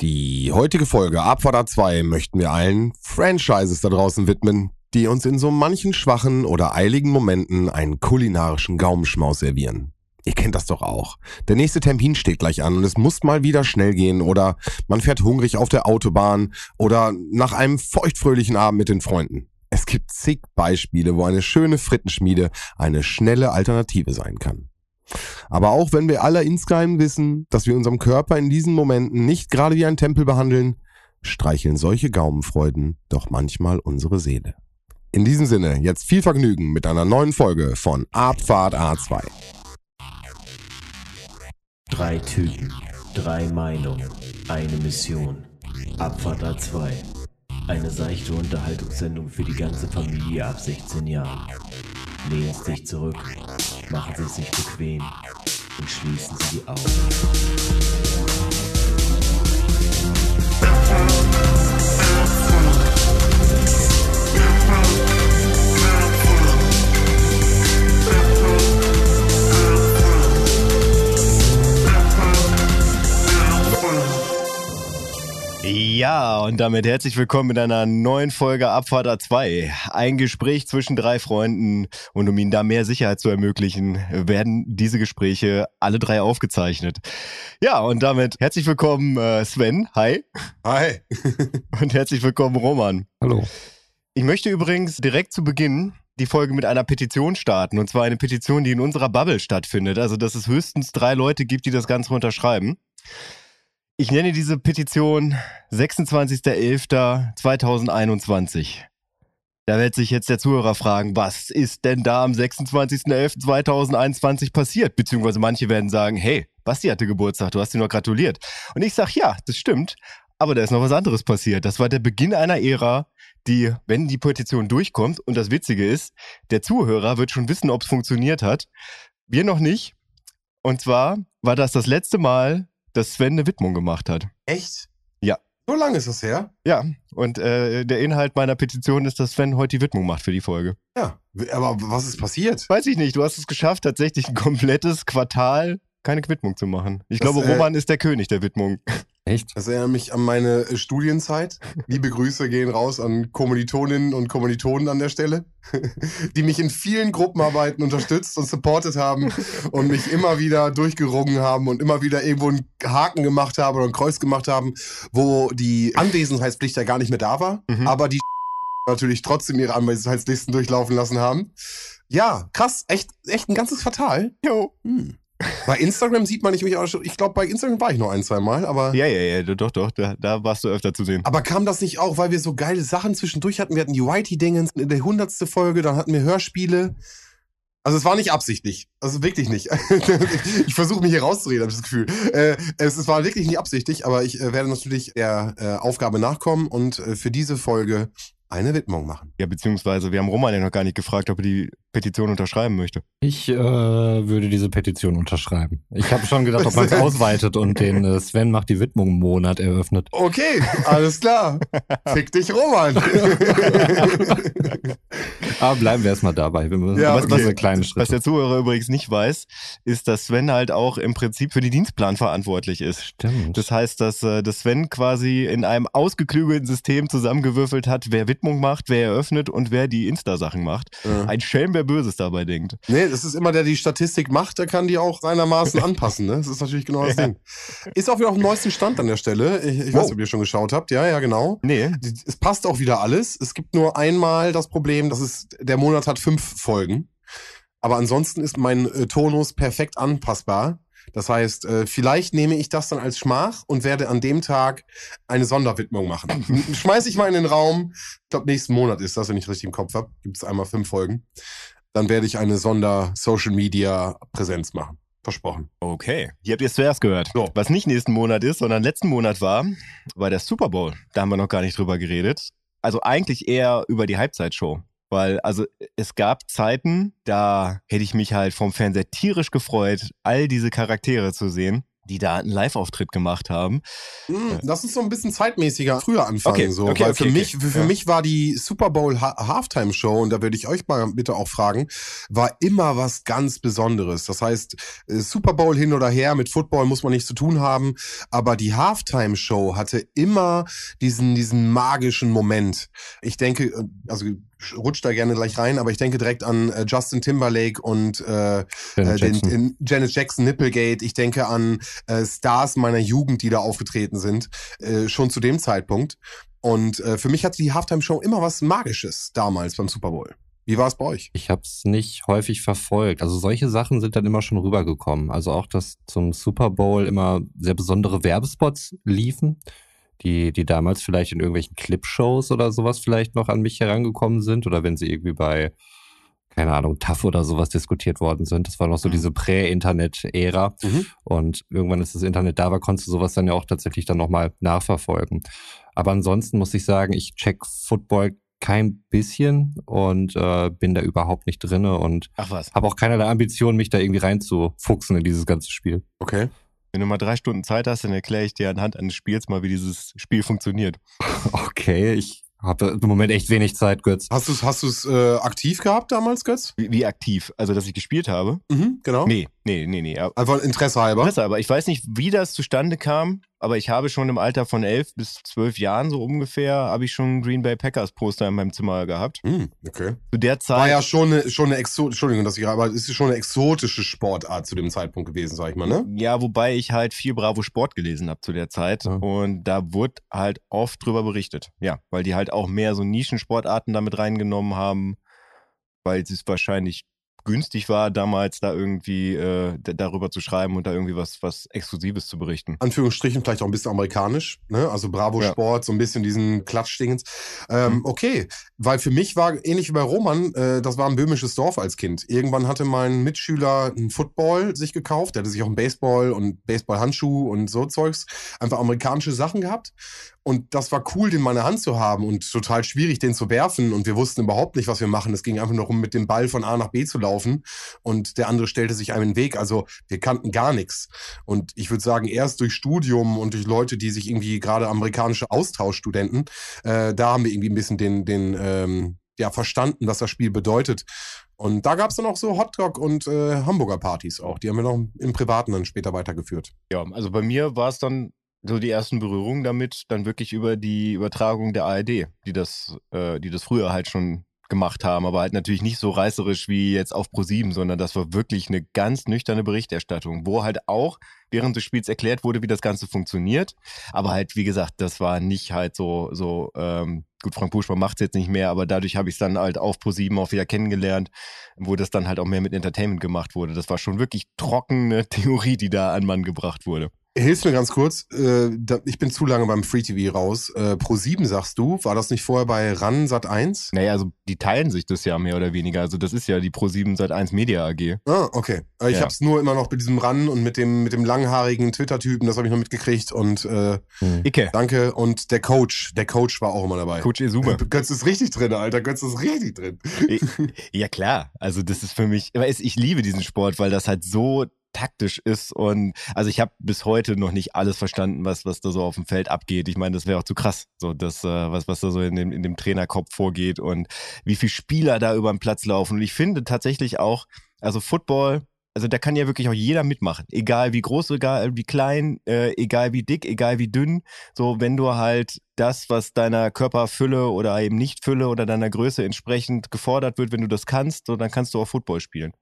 Die heutige Folge Abfahrt 2 möchten wir allen Franchises da draußen widmen, die uns in so manchen schwachen oder eiligen Momenten einen kulinarischen Gaumenschmaus servieren. Ihr kennt das doch auch. Der nächste Termin steht gleich an und es muss mal wieder schnell gehen oder man fährt hungrig auf der Autobahn oder nach einem feuchtfröhlichen Abend mit den Freunden. Es gibt zig Beispiele, wo eine schöne Frittenschmiede eine schnelle Alternative sein kann. Aber auch wenn wir alle insgeheim wissen, dass wir unserem Körper in diesen Momenten nicht gerade wie ein Tempel behandeln, streicheln solche Gaumenfreuden doch manchmal unsere Seele. In diesem Sinne, jetzt viel Vergnügen mit einer neuen Folge von Abfahrt A2. Drei Typen, drei Meinungen, eine Mission. Abfahrt A2. Eine seichte Unterhaltungssendung für die ganze Familie ab 16 Jahren. Lehnen sich zurück, machen Sie sich bequem und schließen Sie die Augen. Ja, und damit herzlich willkommen in einer neuen Folge Abfahrt A2. Ein Gespräch zwischen drei Freunden und um Ihnen da mehr Sicherheit zu ermöglichen, werden diese Gespräche alle drei aufgezeichnet. Ja, und damit herzlich willkommen äh, Sven, hi, Hi. und herzlich willkommen Roman. Hallo. Ich möchte übrigens direkt zu Beginn die Folge mit einer Petition starten, und zwar eine Petition, die in unserer Bubble stattfindet, also dass es höchstens drei Leute gibt, die das Ganze unterschreiben. Ich nenne diese Petition 26.11.2021. Da wird sich jetzt der Zuhörer fragen, was ist denn da am 26.11.2021 passiert? Beziehungsweise manche werden sagen, hey, Basti hatte Geburtstag, du hast ihm noch gratuliert. Und ich sag, ja, das stimmt, aber da ist noch was anderes passiert. Das war der Beginn einer Ära, die, wenn die Petition durchkommt, und das Witzige ist, der Zuhörer wird schon wissen, ob es funktioniert hat. Wir noch nicht. Und zwar war das das letzte Mal, dass Sven eine Widmung gemacht hat. Echt? Ja. So lange ist das her? Ja, und äh, der Inhalt meiner Petition ist, dass Sven heute die Widmung macht für die Folge. Ja. Aber was ist passiert? Weiß ich nicht, du hast es geschafft, tatsächlich ein komplettes Quartal keine Widmung zu machen. Ich Das, glaube, äh, Roman ist der König der Widmung. Echt? Das erinnert mich an meine äh, Studienzeit. Liebe Grüße gehen raus an Kommilitoninnen und Kommilitonen an der Stelle, die mich in vielen Gruppenarbeiten unterstützt und supportet haben und mich immer wieder durchgerungen haben und immer wieder irgendwo einen Haken gemacht haben oder ein Kreuz gemacht haben, wo die Anwesenheitspflicht ja gar nicht mehr da war, Mhm. aber die natürlich trotzdem ihre Anwesenheitslisten durchlaufen lassen haben. Ja, krass, echt, echt ein ganzes Quartal. Jo. Hm. Bei Instagram sieht man nicht mich auch schon. Ich glaube, bei Instagram war ich noch ein, zwei Mal, aber. Ja, ja, ja, doch, doch, da, da warst du öfter zu sehen. Aber kam das nicht auch, weil wir so geile Sachen zwischendurch hatten? Wir hatten die Whitey-Dingens in der hundertste Folge, dann hatten wir Hörspiele. Also es war nicht absichtlich. Also wirklich nicht. ich versuche mich hier rauszureden, habe ich das Gefühl. Äh, es, war wirklich nicht absichtlich, aber ich äh, werde natürlich der äh, Aufgabe nachkommen und äh, für diese Folge eine Widmung machen. Ja, beziehungsweise wir haben Roman ja noch gar nicht gefragt, ob er die Petition unterschreiben möchte. Ich äh, würde diese Petition unterschreiben. Ich habe schon gedacht, ob man es ausweitet und den äh, Sven macht die Widmung im Monat eröffnet. Okay, alles klar. Fick dich, Roman. Aber bleiben wir erstmal dabei. Wir müssen, Ja, was, okay. kleine Was der Zuhörer übrigens nicht weiß, ist, dass Sven halt auch im Prinzip für die Dienstplan verantwortlich ist. Stimmt. Das heißt, dass, äh, dass Sven quasi in einem ausgeklügelten System zusammengewürfelt hat, wer Widmung macht, wer eröffnet und wer die Insta-Sachen macht. Ja. Ein Schelm, wer Böses dabei denkt. Nee, das ist immer der, der die Statistik macht, der kann die auch seinermaßen anpassen. Ne? Das ist natürlich genau das Ja. Ding. Ist auch wieder auf dem neuesten Stand an der Stelle. Ich, ich weiß Wow. nicht, ob ihr schon geschaut habt. Ja, ja, genau. Nee, Es passt auch wieder alles. Es gibt nur einmal das Problem, dass es, der Monat hat fünf Folgen. Aber ansonsten ist mein äh, Tonus perfekt anpassbar. Das heißt, äh, vielleicht nehme ich das dann als Schmach und werde an dem Tag eine Sonderwidmung machen. Schmeiß ich mal in den Raum. Ich glaube, nächsten Monat ist das, wenn ich richtig im Kopf habe. Gibt es einmal fünf Folgen. Dann werde ich eine Sonder-Social-Media-Präsenz machen. Versprochen. Okay, hier habt ihr es zuerst gehört. So. Was nicht nächsten Monat ist, sondern letzten Monat war, war der Super Bowl. Da haben wir noch gar nicht drüber geredet. also eigentlich eher über die Halbzeitshow. Weil, also es gab Zeiten, da hätte ich mich halt vom Fernseher tierisch gefreut, all diese Charaktere zu sehen, die da einen Live-Auftritt gemacht haben. Hm, Lass uns so ein bisschen zeitmäßiger früher anfangen. Okay, so, okay, weil okay, für mich, für, für Ja. mich war die Super Bowl ha Halftime Show, und da würde ich euch mal bitte auch fragen, war immer was ganz Besonderes. Das heißt, äh, Super Bowl hin oder her, mit Football muss man nichts zu tun haben, aber die Halftime Show hatte immer diesen, diesen magischen Moment. Ich denke, äh, also rutscht da gerne gleich rein, aber ich denke direkt an äh, Justin Timberlake und äh, äh, Janet den, Jackson. den Janet Jackson Nipplegate. Ich denke an äh, Stars meiner Jugend, die da aufgetreten sind, äh, schon zu dem Zeitpunkt. Und äh, für mich hatte die Halftime Show immer was Magisches damals beim Super Bowl. Wie war es bei euch? Ich habe es nicht häufig verfolgt. Also solche Sachen sind dann immer schon rübergekommen. Also auch, dass zum Super Bowl immer sehr besondere Werbespots liefen, die, die damals vielleicht in irgendwelchen Clipshows oder sowas vielleicht noch an mich herangekommen sind oder wenn sie irgendwie bei, keine Ahnung, TAF oder sowas diskutiert worden sind. Das war noch so diese Prä-Internet-Ära. Mhm. Und irgendwann ist das Internet da, war, konntest du sowas dann ja auch tatsächlich dann nochmal nachverfolgen. Aber ansonsten muss ich sagen, ich check Football kein bisschen und äh, bin da überhaupt nicht drinne und habe auch keinerlei Ambition, mich da irgendwie reinzufuchsen in dieses ganze Spiel. Okay. Wenn du mal drei Stunden Zeit hast, dann erkläre ich dir anhand eines Spiels mal, wie dieses Spiel funktioniert. Okay, ich habe im Moment echt wenig Zeit, Götz. Hast du es hast du's, äh, aktiv gehabt damals, Götz? Wie, wie aktiv? Also, dass ich gespielt habe? Mhm, genau. Nee, nee, nee, nee. Einfach Interesse halber. Interesse, aber ich weiß nicht, wie das zustande kam, aber ich habe schon im Alter von elf bis zwölf Jahren so ungefähr, habe ich schon Green Bay Packers Poster in meinem Zimmer gehabt. Hm, okay. Zu der Zeit. War ja schon eine, schon eine Exo Entschuldigung, dass ich aber ist schon eine exotische Sportart zu dem Zeitpunkt gewesen, sag ich mal, ne? Ja, wobei ich halt viel Bravo Sport gelesen habe zu der Zeit Ja. und da wurde halt oft drüber berichtet. Ja, weil die halt auch mehr so Nischensportarten damit reingenommen haben, weil es wahrscheinlich günstig war, damals da irgendwie äh, darüber zu schreiben und da irgendwie was, was Exklusives zu berichten. Anführungsstrichen vielleicht auch ein bisschen amerikanisch, ne? Also Bravo Ja. Sport, so ein bisschen diesen Klatschdingens. Ähm, Mhm. Okay, weil für mich war ähnlich wie bei Roman, äh, das war ein böhmisches Dorf als Kind. Irgendwann hatte mein Mitschüler einen Football sich gekauft, der hatte sich auch einen Baseball und Baseballhandschuh und so Zeugs, einfach amerikanische Sachen gehabt. Und das war cool, den mal in der Hand zu haben und total schwierig, den zu werfen. Und wir wussten überhaupt nicht, was wir machen. Es ging einfach nur darum, mit dem Ball von A nach B zu laufen. Und der andere stellte sich einem in den Weg. Also wir kannten gar nichts. Und ich würde sagen, erst durch Studium und durch Leute, die sich irgendwie gerade amerikanische Austauschstudenten, äh, da haben wir irgendwie ein bisschen den, den ähm, ja, verstanden, was das Spiel bedeutet. Und da gab es dann auch so Hotdog und äh, Hamburger Partys auch. Die haben wir noch im Privaten dann später weitergeführt. Ja, also bei mir war es dann so die ersten Berührungen damit, dann wirklich über die Übertragung der ARD, die das, äh, die das früher halt schon gemacht haben, aber halt natürlich nicht so reißerisch wie jetzt auf Pro7, sondern das war wirklich eine ganz nüchterne Berichterstattung, wo halt auch während des Spiels erklärt wurde, wie das Ganze funktioniert. Aber halt, wie gesagt, das war nicht halt so, so, ähm, gut, Frank Buschmann macht es jetzt nicht mehr, aber dadurch habe ich es dann halt auf Pro7 auch wieder kennengelernt, wo das dann halt auch mehr mit Entertainment gemacht wurde. Das war schon wirklich trockene Theorie, die da an Mann gebracht wurde. Hilfst mir ganz kurz, äh, da, ich bin zu lange beim Free TV raus. Äh, Pro 7 sagst du, war das nicht vorher bei RAN Sat 1? Naja, also die teilen sich das ja mehr oder weniger. Also das ist ja die Pro7 seit 1 Media AG. Ah, okay. Äh, ich Ja. hab's nur immer noch mit diesem RAN und mit dem, mit dem langhaarigen Twitter-Typen, das habe ich noch mitgekriegt. Und äh, Hm. Icke, danke. Und der Coach, der Coach war auch immer dabei. Coach Esuba. Götz ist richtig drin, Alter. Götz ist richtig drin. ja klar, also das ist für mich, ich liebe diesen Sport, weil das halt so taktisch ist und also ich habe bis heute noch nicht alles verstanden, was was da so auf dem Feld abgeht. Ich meine, das wäre auch zu krass, so das äh, was was da so in dem in dem Trainerkopf vorgeht und wie viele Spieler da über den Platz laufen und ich finde tatsächlich auch, also Football also da kann ja wirklich auch jeder mitmachen, egal wie groß, egal wie klein, äh, egal wie dick, egal wie dünn. So, wenn du halt das, was deiner Körperfülle oder eben Nichtfülle oder deiner Größe entsprechend gefordert wird, wenn du das kannst, so, dann kannst du auch Football spielen.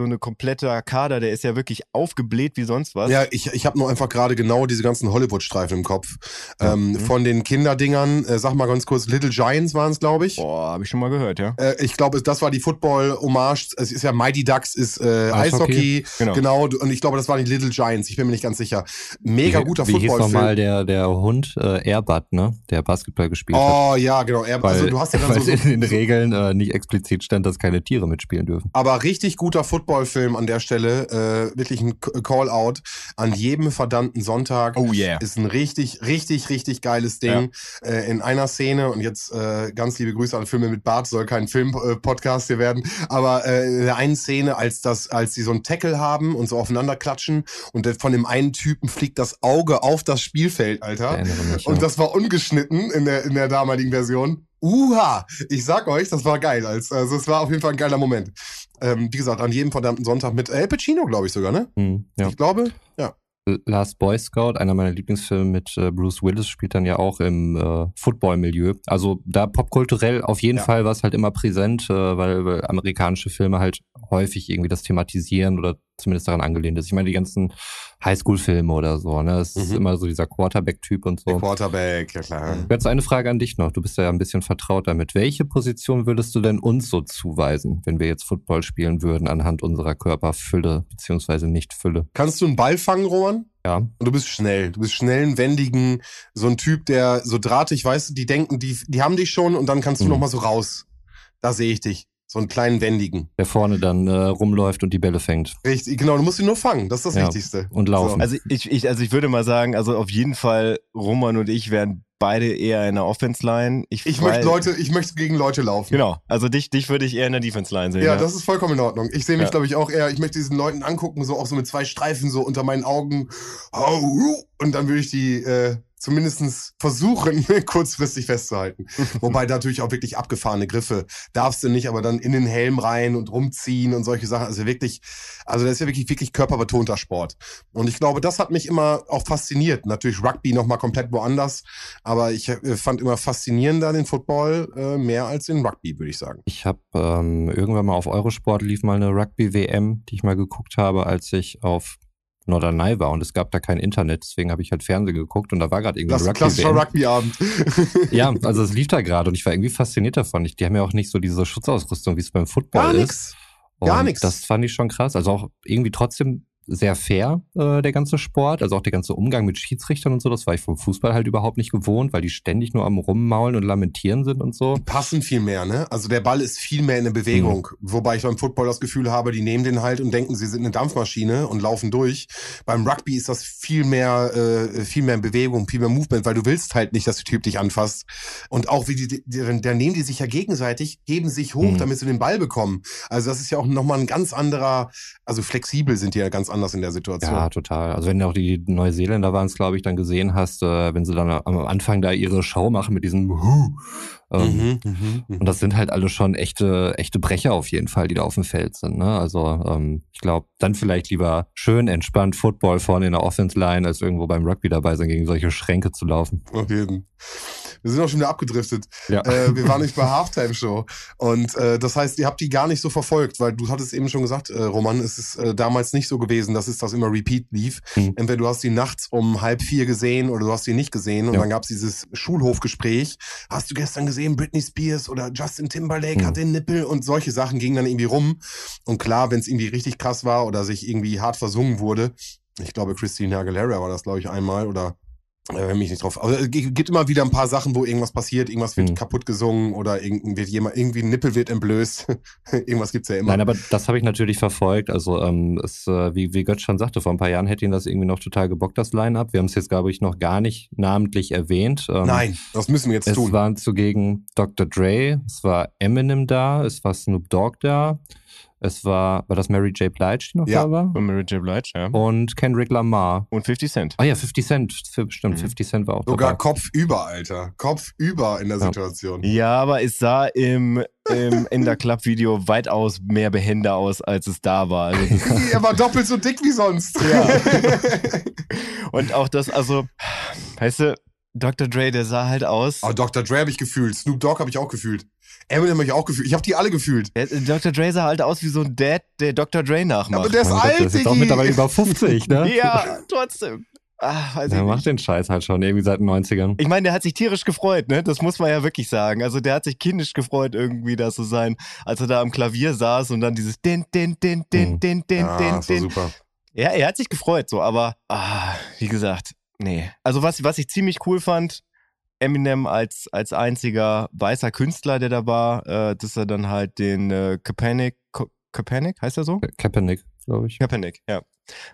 So eine komplette Kader, der ist ja wirklich aufgebläht wie sonst was. Ja, ich, ich habe nur einfach gerade genau diese ganzen Hollywood-Streifen im Kopf. Ähm, Mhm. Von den Kinderdingern, äh, sag mal ganz kurz, Little Giants waren es, glaube ich. Boah, habe ich schon mal gehört, ja. Äh, ich glaube, das war die Football-Hommage. Es ist ja Mighty Ducks, ist äh, Eishockey. Genau. Eishockey. Genau. Und ich glaube, das waren die Little Giants. Ich bin mir nicht ganz sicher. Mega wie, guter Wie hieß Footballfilm. nochmal der, der Hund, äh, Airbud, ne? Der Basketball gespielt hat. Oh ja, genau. Weil, also du hast ja dann weil so, in den so, Regeln äh, nicht explizit stand, dass keine Tiere mitspielen dürfen. aber richtig guter Footballfilm an der Stelle, äh, wirklich ein Call-out an jedem verdammten Sonntag. Oh yeah. Ist ein richtig, richtig, richtig geiles Ding. Äh, in einer Szene, und jetzt äh, ganz liebe Grüße an Filme mit Bart, soll kein Film-Podcast hier werden, aber äh, in der einen Szene, als das, als sie so einen Tackle haben und so aufeinander klatschen und von dem einen Typen fliegt das Auge auf das Spielfeld, Alter. Mich, Und ja. das war ungeschnitten in der, in der damaligen Version. Uha! Ich sag euch, das war geil. Als, also es war auf jeden Fall ein geiler Moment. Ähm, wie gesagt, an jedem verdammten Sonntag mit El Pacino, glaube ich sogar, ne? Hm, ja. Ich glaube, ja. Last Boy Scout, einer meiner Lieblingsfilme mit äh, Bruce Willis, spielt dann ja auch im äh, Football-Milieu. Also da popkulturell auf jeden Ja. Fall war es halt immer präsent, äh, weil, weil amerikanische Filme halt häufig irgendwie das thematisieren oder zumindest daran angelehnt ist. Ich meine, die ganzen Highschool-Filme oder so, ne? Es ist Mhm. immer so dieser Quarterback-Typ und Der so. Quarterback, ja klar. Jetzt eine Frage an dich noch. Du bist ja ein bisschen vertraut damit. Welche Position würdest du denn uns so zuweisen, wenn wir jetzt Football spielen würden anhand unserer Körperfülle beziehungsweise Nichtfülle? Kannst du einen Ball fangen, Roman? Ja. Und du bist schnell. Du bist schnell, ein wendigen, so ein Typ, der so drahtig, weißt du, die denken, die, die haben dich schon und dann kannst du Mhm. noch mal so raus. Da sehe ich dich. So einen kleinen wendigen. Der vorne dann äh, rumläuft und die Bälle fängt. Richtig, genau, du musst ihn nur fangen. Das ist das Ja. Wichtigste. Und laufen. Also ich, ich, also ich würde mal sagen, also auf jeden Fall, Roman und ich wären beide eher in der Offense-Line. Ich weil- möchte Leute, ich möchte gegen Leute laufen. Genau, also dich, dich würde ich eher in der Defense-Line sehen. Ja, das ist vollkommen in Ordnung. Ich sehe mich, Ja. glaube ich, auch eher, ich möchte diesen Leuten angucken, so auch so mit zwei Streifen so unter meinen Augen. Au, Und dann würde ich die äh, zumindestens versuchen, kurzfristig festzuhalten. Wobei natürlich auch wirklich abgefahrene Griffe darfst du nicht, aber dann in den Helm rein und rumziehen und solche Sachen. Also wirklich, also das ist ja wirklich, wirklich körperbetonter Sport. Und ich glaube, das hat mich immer auch fasziniert. Natürlich Rugby nochmal komplett woanders, aber ich äh, fand immer faszinierender den Football äh, mehr als den Rugby, würde ich sagen. Ich habe ähm, irgendwann mal auf Eurosport lief mal eine Rugby-WM, die ich mal geguckt habe, als ich auf Norderney war und es gab da kein Internet, deswegen habe ich halt Fernsehen geguckt und da war gerade irgendwie Das ein klassischer. Rugby-Abend. Ja, also es lief da gerade und ich war irgendwie fasziniert davon. Ich, die haben ja auch nicht so diese Schutzausrüstung, wie es beim Football Gar ist. nix. Gar nix. Das fand ich schon krass. Also auch irgendwie trotzdem sehr fair, äh, der ganze Sport. Also auch der ganze Umgang mit Schiedsrichtern und so. Das war ich vom Fußball halt überhaupt nicht gewohnt, weil die ständig nur am Rummaulen und lamentieren sind und so. passen viel mehr, ne? Also der Ball ist viel mehr in der Bewegung. Wobei ich beim Football das Gefühl habe, die nehmen den halt und denken, sie sind eine Dampfmaschine und laufen durch. Beim Rugby ist das viel mehr, äh, viel mehr in Bewegung, viel mehr Movement, weil du willst halt nicht, dass der Typ dich anfasst. Und auch wie die, die die- da nehmen die sich ja gegenseitig, heben sich hoch, Mhm. damit sie den Ball bekommen. Also das ist ja auch nochmal ein ganz anderer, also flexibel sind die ja ganz anders in der Situation. Ja, total. Also wenn du auch die Neuseeländer waren es, glaube ich, dann gesehen hast, äh, wenn sie dann am Anfang da ihre Show machen mit diesem Huh, ähm, Mhm, mhm, mhm. Und das sind halt alle schon echte, echte Brecher auf jeden Fall, die da auf dem Feld sind. Ne? Also ähm, ich glaube, dann vielleicht lieber schön entspannt Football vorne in der Offense-Line, als irgendwo beim Rugby dabei sein, gegen solche Schränke zu laufen. Auf jeden. Wir sind auch schon wieder abgedriftet. Ja. Äh, wir waren nicht bei Halftime Show. Und äh, das heißt, ihr habt die gar nicht so verfolgt, weil du hattest eben schon gesagt, äh, Roman, es ist äh, damals nicht so gewesen, dass es das immer repeat lief. Mhm. Entweder du hast die nachts um halb vier gesehen oder du hast die nicht gesehen. Und Ja. dann gab's dieses Schulhofgespräch. Hast du gestern gesehen, Britney Spears oder Justin Timberlake Mhm. hat den Nippel und solche Sachen gingen dann irgendwie rum. Und klar, wenn es irgendwie richtig krass war oder sich irgendwie hart versungen wurde, ich glaube, Christine Aguilera war das, glaube ich, einmal oder wenn mich nicht drauf. Also es gibt immer wieder ein paar Sachen, wo irgendwas passiert, irgendwas wird Mhm. kaputt gesungen oder irgend, wird jemand, irgendwie ein Nippel wird entblößt. irgendwas gibt's ja immer. Nein, aber das habe ich natürlich verfolgt. Also ähm, es, äh, wie, wie Götz schon sagte, vor ein paar Jahren hätte ihn das irgendwie noch total gebockt, das Line-Up. Wir haben es jetzt, glaube ich, noch gar nicht namentlich erwähnt. Ähm, Nein, das müssen wir jetzt Es tun. waren zugegen Dr. Dre, es war Eminem da, es war Snoop Dogg da, es war, war das Mary J. Blige, die noch Ja. da war? Und Mary J. Blige, ja. Und Kendrick Lamar. Und 50 Cent. Ah ja, 50 Cent, stimmt, Mhm. 50 Cent war auch Sogar dabei. Kopf über, Alter. Kopf über in der Ja. Situation. Ja, aber es sah im, im in der Club-Video weitaus mehr behender aus, als es da war. Also er war doppelt so dick wie sonst. Ja. und auch das, also, weißt du, Dr. Dre, der sah halt aus. Aber Dr. Dre habe ich gefühlt. Snoop Dogg habe ich auch gefühlt. Eminem habe ich auch gefühlt. Ich habe die alle gefühlt. Der, Dr. Dre sah halt aus wie so ein Dad, der Dr. Dre nachmacht. Aber der ist Mein Gott, alt, der ist jetzt auch Diggi. mittlerweile über 50, ne? ja, trotzdem. Ah, weiß Der macht den Scheiß halt schon irgendwie seit den 90ern. Ich meine, der hat sich tierisch gefreut, ne? Das muss man ja wirklich sagen. Also der hat sich kindisch gefreut, irgendwie da zu sein, als er da am Klavier saß und dann dieses Din, Din, Din, Din, Mhm. Din, Din, Ja, Din, das war Din. super. Ja, er hat sich gefreut, so, aber ah, wie gesagt, nee. Also was, was ich ziemlich cool fand, Eminem als, als einziger weißer Künstler, der da war, äh, dass er dann halt den äh, Kaepernick, Kaepernick, heißt er so? Kaepernick, glaube ich. Kaepernick, ja.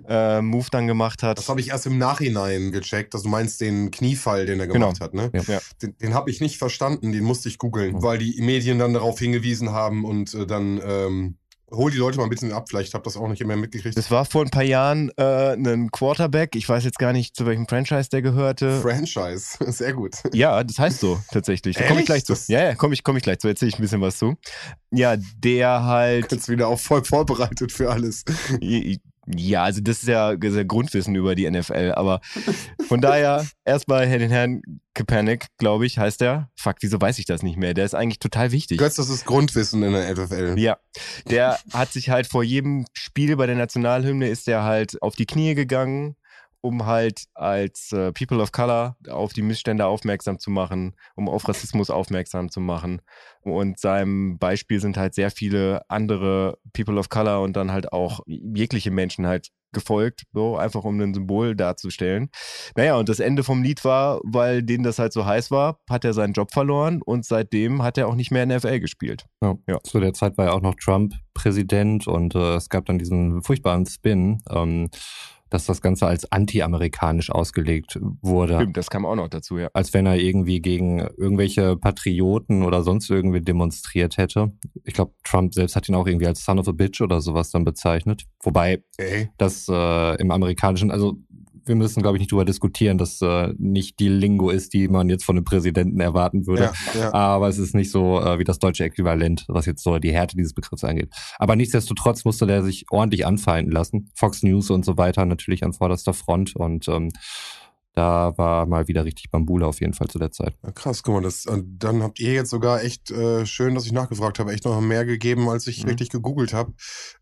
Äh, Move dann gemacht hat. Das habe ich erst im Nachhinein gecheckt, dass du meinst den Kniefall, den er gemacht Genau. hat, ne? Ja. Den, den habe ich nicht verstanden, den musste ich googeln, Oh. weil die Medien dann darauf hingewiesen haben und äh, dann ähm, hol die Leute mal ein bisschen ab, vielleicht habt das auch nicht mehr mitgekriegt. Das war vor ein paar Jahren äh, ein Quarterback. Ich weiß jetzt gar nicht, zu welchem Franchise der gehörte. Franchise, sehr gut. Ja, das heißt so tatsächlich. Da komme ich gleich zu. Das- Ja, ja, komme ich, komm ich gleich zu. Erzähle ich ein bisschen was zu. Ja, der halt. Jetzt wieder auch voll vorbereitet für alles. Ja, also das ist ja sehr Grundwissen über die NFL. Aber von daher erstmal den Herrn Kaepernick, glaube ich, heißt der. Fuck, wieso weiß ich das nicht mehr? Der ist eigentlich total wichtig. Götz, das ist Grundwissen in der NFL. Ja, der hat sich halt vor jedem Spiel bei der Nationalhymne ist der halt auf die Knie gegangen, um halt als äh, People of Color auf die Missstände aufmerksam zu machen, um auf Rassismus aufmerksam zu machen. Und seinem Beispiel sind halt sehr viele andere People of Color und dann halt auch jegliche Menschen halt gefolgt, so einfach um ein Symbol darzustellen. Naja, und das Ende vom Lied war, weil denen das halt so heiß war, hat er seinen Job verloren und seitdem hat er auch nicht mehr in der NFL gespielt. Ja. Ja. Zu der Zeit war ja auch noch Trump Präsident und äh, es gab dann diesen furchtbaren Spin, ähm, dass das Ganze als anti-amerikanisch ausgelegt wurde. Stimmt, das kam auch noch dazu, ja. Als wenn er irgendwie gegen irgendwelche Patrioten oder sonst irgendwie demonstriert hätte. Ich glaube, Trump selbst hat ihn auch irgendwie als Son of a Bitch oder sowas dann bezeichnet. Wobei Ey, das äh, im amerikanischen, also wir müssen, glaube ich, nicht darüber diskutieren, dass äh, nicht die Lingo ist, die man jetzt von einem Präsidenten erwarten würde. ja, ja. Aber es ist nicht so äh, wie das deutsche Äquivalent, was jetzt so die Härte dieses Begriffs angeht. Aber nichtsdestotrotz musste der sich ordentlich anfeinden lassen. Fox News und so weiter natürlich an vorderster Front und ähm, da war mal wieder richtig Bambule auf jeden Fall zu der Zeit. Ja, krass, guck mal, das, dann habt ihr jetzt sogar echt äh, schön, dass ich nachgefragt habe, echt noch mehr gegeben, als ich Mhm. richtig gegoogelt habe,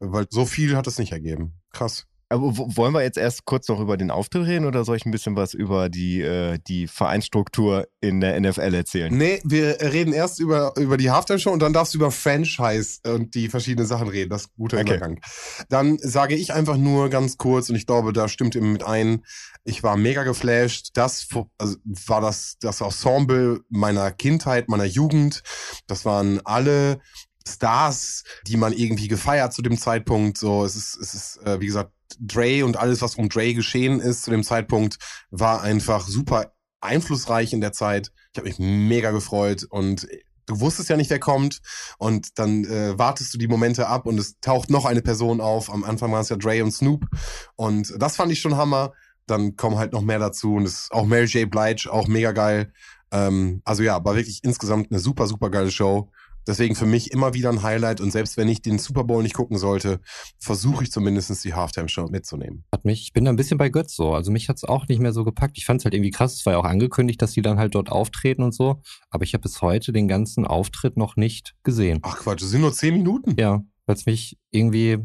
weil so viel hat es nicht ergeben. Krass. Aber wo- wollen wir jetzt erst kurz noch über den Auftritt reden oder soll ich ein bisschen was über die, äh, die Vereinsstruktur in der NFL erzählen? Nee, wir reden erst über, über die Halftime-Show und dann darfst du über Franchise und die verschiedenen Sachen reden. Das ist ein guter Okay. Übergang. Dann sage ich einfach nur ganz kurz, und ich glaube, da stimmt ihr mit ein, ich war mega geflasht. Das also war das, das Ensemble meiner Kindheit, meiner Jugend. Das waren alle Stars, die man irgendwie gefeiert zu dem Zeitpunkt. So, es ist, es ist, äh, wie gesagt, Dre und alles, was um Dre geschehen ist zu dem Zeitpunkt, war einfach super einflussreich in der Zeit. Ich habe mich mega gefreut und du wusstest ja nicht, wer kommt und dann äh, wartest du die Momente ab und es taucht noch eine Person auf. Am Anfang waren es ja Dre und Snoop und das fand ich schon Hammer. Dann kommen halt noch mehr dazu und es ist auch Mary J. Blige, auch mega geil. Ähm, also ja, war wirklich insgesamt eine super, super geile Show. Deswegen für mich immer wieder ein Highlight und selbst wenn ich den Super Bowl nicht gucken sollte, versuche ich zumindest die Halftime-Show mitzunehmen. Hat mich, ich bin da ein bisschen bei Götz so. Also mich hat's auch nicht mehr so gepackt. Ich fand's halt irgendwie krass. Es war ja auch angekündigt, dass die dann halt dort auftreten und so. Aber ich habe bis heute den ganzen Auftritt noch nicht gesehen. Ach Quatsch, das sind nur zehn Minuten. Ja, weil es mich irgendwie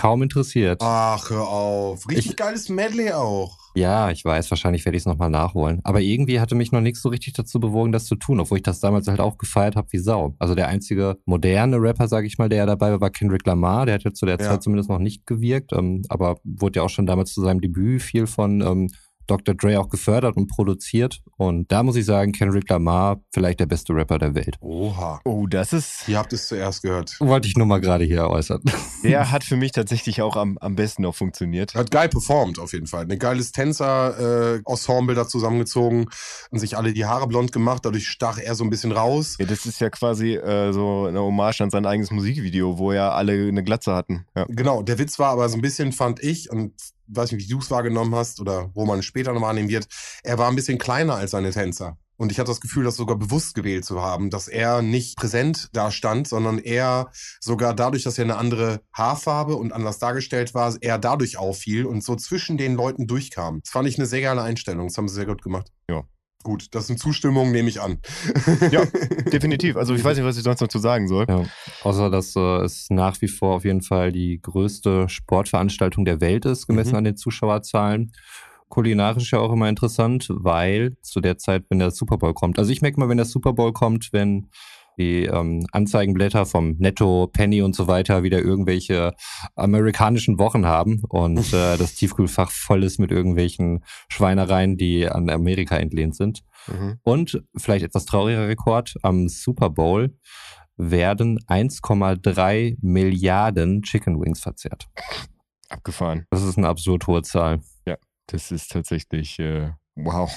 kaum interessiert. Ach, hör auf. Richtig Ich- geiles Medley auch. Ja, ich weiß, wahrscheinlich werde ich es nochmal nachholen. Aber irgendwie hatte mich noch nichts so richtig dazu bewogen, das zu tun, obwohl ich das damals halt auch gefeiert habe wie Sau. Also der einzige moderne Rapper, sage ich mal, der ja dabei war, war Kendrick Lamar. Der hat ja zu der Ja. Zeit zumindest noch nicht gewirkt, ähm, aber wurde ja auch schon damals zu seinem Debüt viel von ähm, Dr. Dre auch gefördert und produziert. Und da muss ich sagen, Kendrick Lamar, vielleicht der beste Rapper der Welt. Oha. Oh, das ist, Ihr habt es zuerst gehört. Wollte ich nur mal gerade hier äußern. der hat für mich tatsächlich auch am, am besten noch funktioniert. Hat geil performt auf jeden Fall. Ein geiles Tänzer-Ensemble da zusammengezogen und sich alle die Haare blond gemacht. Dadurch stach er so ein bisschen raus. Ja, das ist ja quasi äh, so eine Hommage an sein eigenes Musikvideo, wo ja alle eine Glatze hatten. Ja. Genau, der Witz war aber so ein bisschen, fand ich, und weiß nicht, wie du es wahrgenommen hast oder wo man später noch wahrnehmen wird, er war ein bisschen kleiner als seine Tänzer. Und ich hatte das Gefühl, das sogar bewusst gewählt zu haben, dass er nicht präsent da stand, sondern er sogar dadurch, dass er eine andere Haarfarbe und anders dargestellt war, er dadurch auffiel und so zwischen den Leuten durchkam. Das fand ich eine sehr geile Einstellung. Das haben sie sehr gut gemacht. Ja. Gut, das sind Zustimmungen, nehme ich an. Ja, Definitiv. Also ich weiß nicht, was ich sonst noch zu sagen soll. Ja, außer dass äh, es nach wie vor auf jeden Fall die größte Sportveranstaltung der Welt ist, gemessen Mhm. an den Zuschauerzahlen. Kulinarisch ja auch immer interessant, weil zu der Zeit, wenn der Super Bowl kommt, also ich merke mal, wenn der Super Bowl kommt, wenn die ähm, Anzeigenblätter vom Netto, Penny und so weiter wieder irgendwelche amerikanischen Wochen haben und äh, das Tiefkühlfach voll ist mit irgendwelchen Schweinereien, die an Amerika entlehnt sind. Mhm. Und vielleicht etwas trauriger Rekord am Super Bowl werden 1,3 Milliarden Chicken Wings verzehrt. Abgefahren. Das ist eine absurd hohe Zahl. Das ist tatsächlich, äh, wow.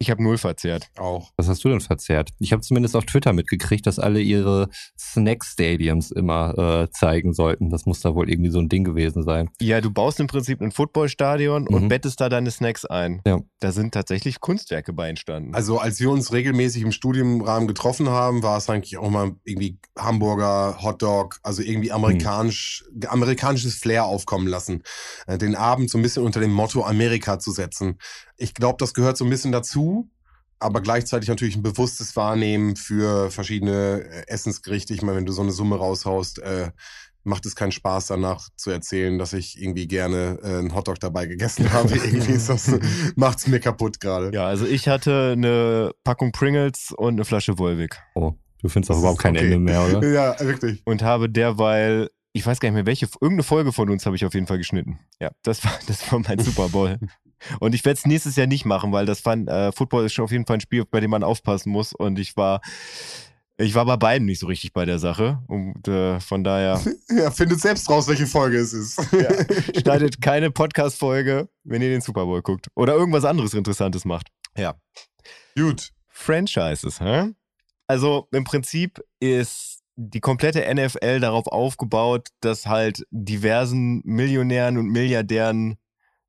Ich habe null verzehrt. Auch. Was hast du denn verzehrt? Ich habe zumindest auf Twitter mitgekriegt, dass alle ihre Snack-Stadiums immer äh, zeigen sollten. Das muss da wohl irgendwie so ein Ding gewesen sein. Ja, du baust im Prinzip ein Footballstadion und Mhm. bettest da deine Snacks ein. Ja. Da sind tatsächlich Kunstwerke bei entstanden. Also als wir uns regelmäßig im Studienrahmen getroffen haben, war es eigentlich auch mal irgendwie Hamburger, Hotdog, also irgendwie amerikanisch, amerikanisches Flair aufkommen lassen. Äh, Den Abend so ein bisschen unter dem Motto Amerika zu setzen. Ich glaube, das gehört so ein bisschen dazu, aber gleichzeitig natürlich ein bewusstes Wahrnehmen für verschiedene äh, Essensgerichte. Ich meine, wenn du so eine Summe raushaust, äh, macht es keinen Spaß danach zu erzählen, dass ich irgendwie gerne äh, einen Hotdog dabei gegessen habe. irgendwie ist das, macht's mir kaputt gerade. ja, also ich hatte eine Packung Pringles und eine Flasche Volvic Oh, du findest auch Das überhaupt kein okay. Ende mehr, oder? Ja, wirklich. und habe derweil, ich weiß gar nicht mehr welche, irgendeine Folge von uns habe ich auf jeden Fall geschnitten. Ja, das war, das war mein Super Bowl. Und ich werde es nächstes Jahr nicht machen, weil das fand, äh, Football ist schon auf jeden Fall ein Spiel, bei dem man aufpassen muss. Und ich war, ich war bei beiden nicht so richtig bei der Sache. Und äh, von daher Ja, findet selbst raus, welche Folge es ist. ja, schneidet keine Podcast-Folge, wenn ihr den Super Bowl guckt. Oder irgendwas anderes Interessantes macht. Ja. Gut. Franchises, hä? Also im Prinzip ist die komplette NFL darauf aufgebaut, dass halt diversen Millionären und Milliardären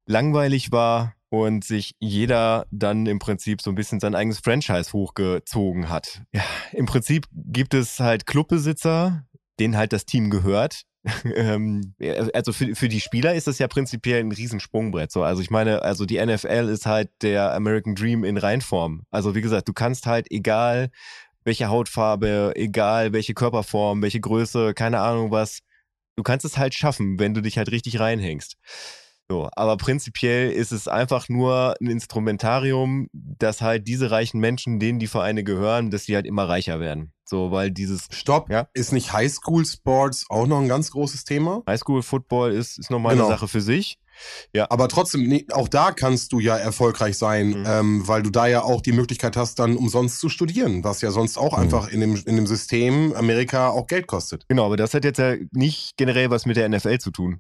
langweilig war und sich jeder dann im Prinzip so ein bisschen sein eigenes Franchise hochgezogen hat. Ja, im Prinzip gibt es halt Clubbesitzer, denen halt das Team gehört. Ähm, also für, für die Spieler ist das ja prinzipiell ein Riesensprungbrett. So. Also ich meine, also die NFL ist halt der American Dream in Reinform. Also wie gesagt, du kannst halt egal welche Hautfarbe, egal welche Körperform, welche Größe, keine Ahnung was, du kannst es halt schaffen, wenn du dich halt richtig reinhängst. So, aber prinzipiell ist es einfach nur ein Instrumentarium, dass halt diese reichen Menschen, denen die Vereine gehören, dass die halt immer reicher werden. So, weil dieses Stopp. Ja. Ist nicht Highschool Sports auch noch ein ganz großes Thema? Highschool Football ist, ist nochmal Genau. eine Sache für sich. Aber trotzdem, auch da kannst du ja erfolgreich sein, Mhm. ähm, weil du da ja auch die Möglichkeit hast, dann umsonst zu studieren, was ja sonst auch Mhm. einfach in dem, in dem System Amerika auch Geld kostet. Genau, aber das hat jetzt ja nicht generell was mit der NFL zu tun.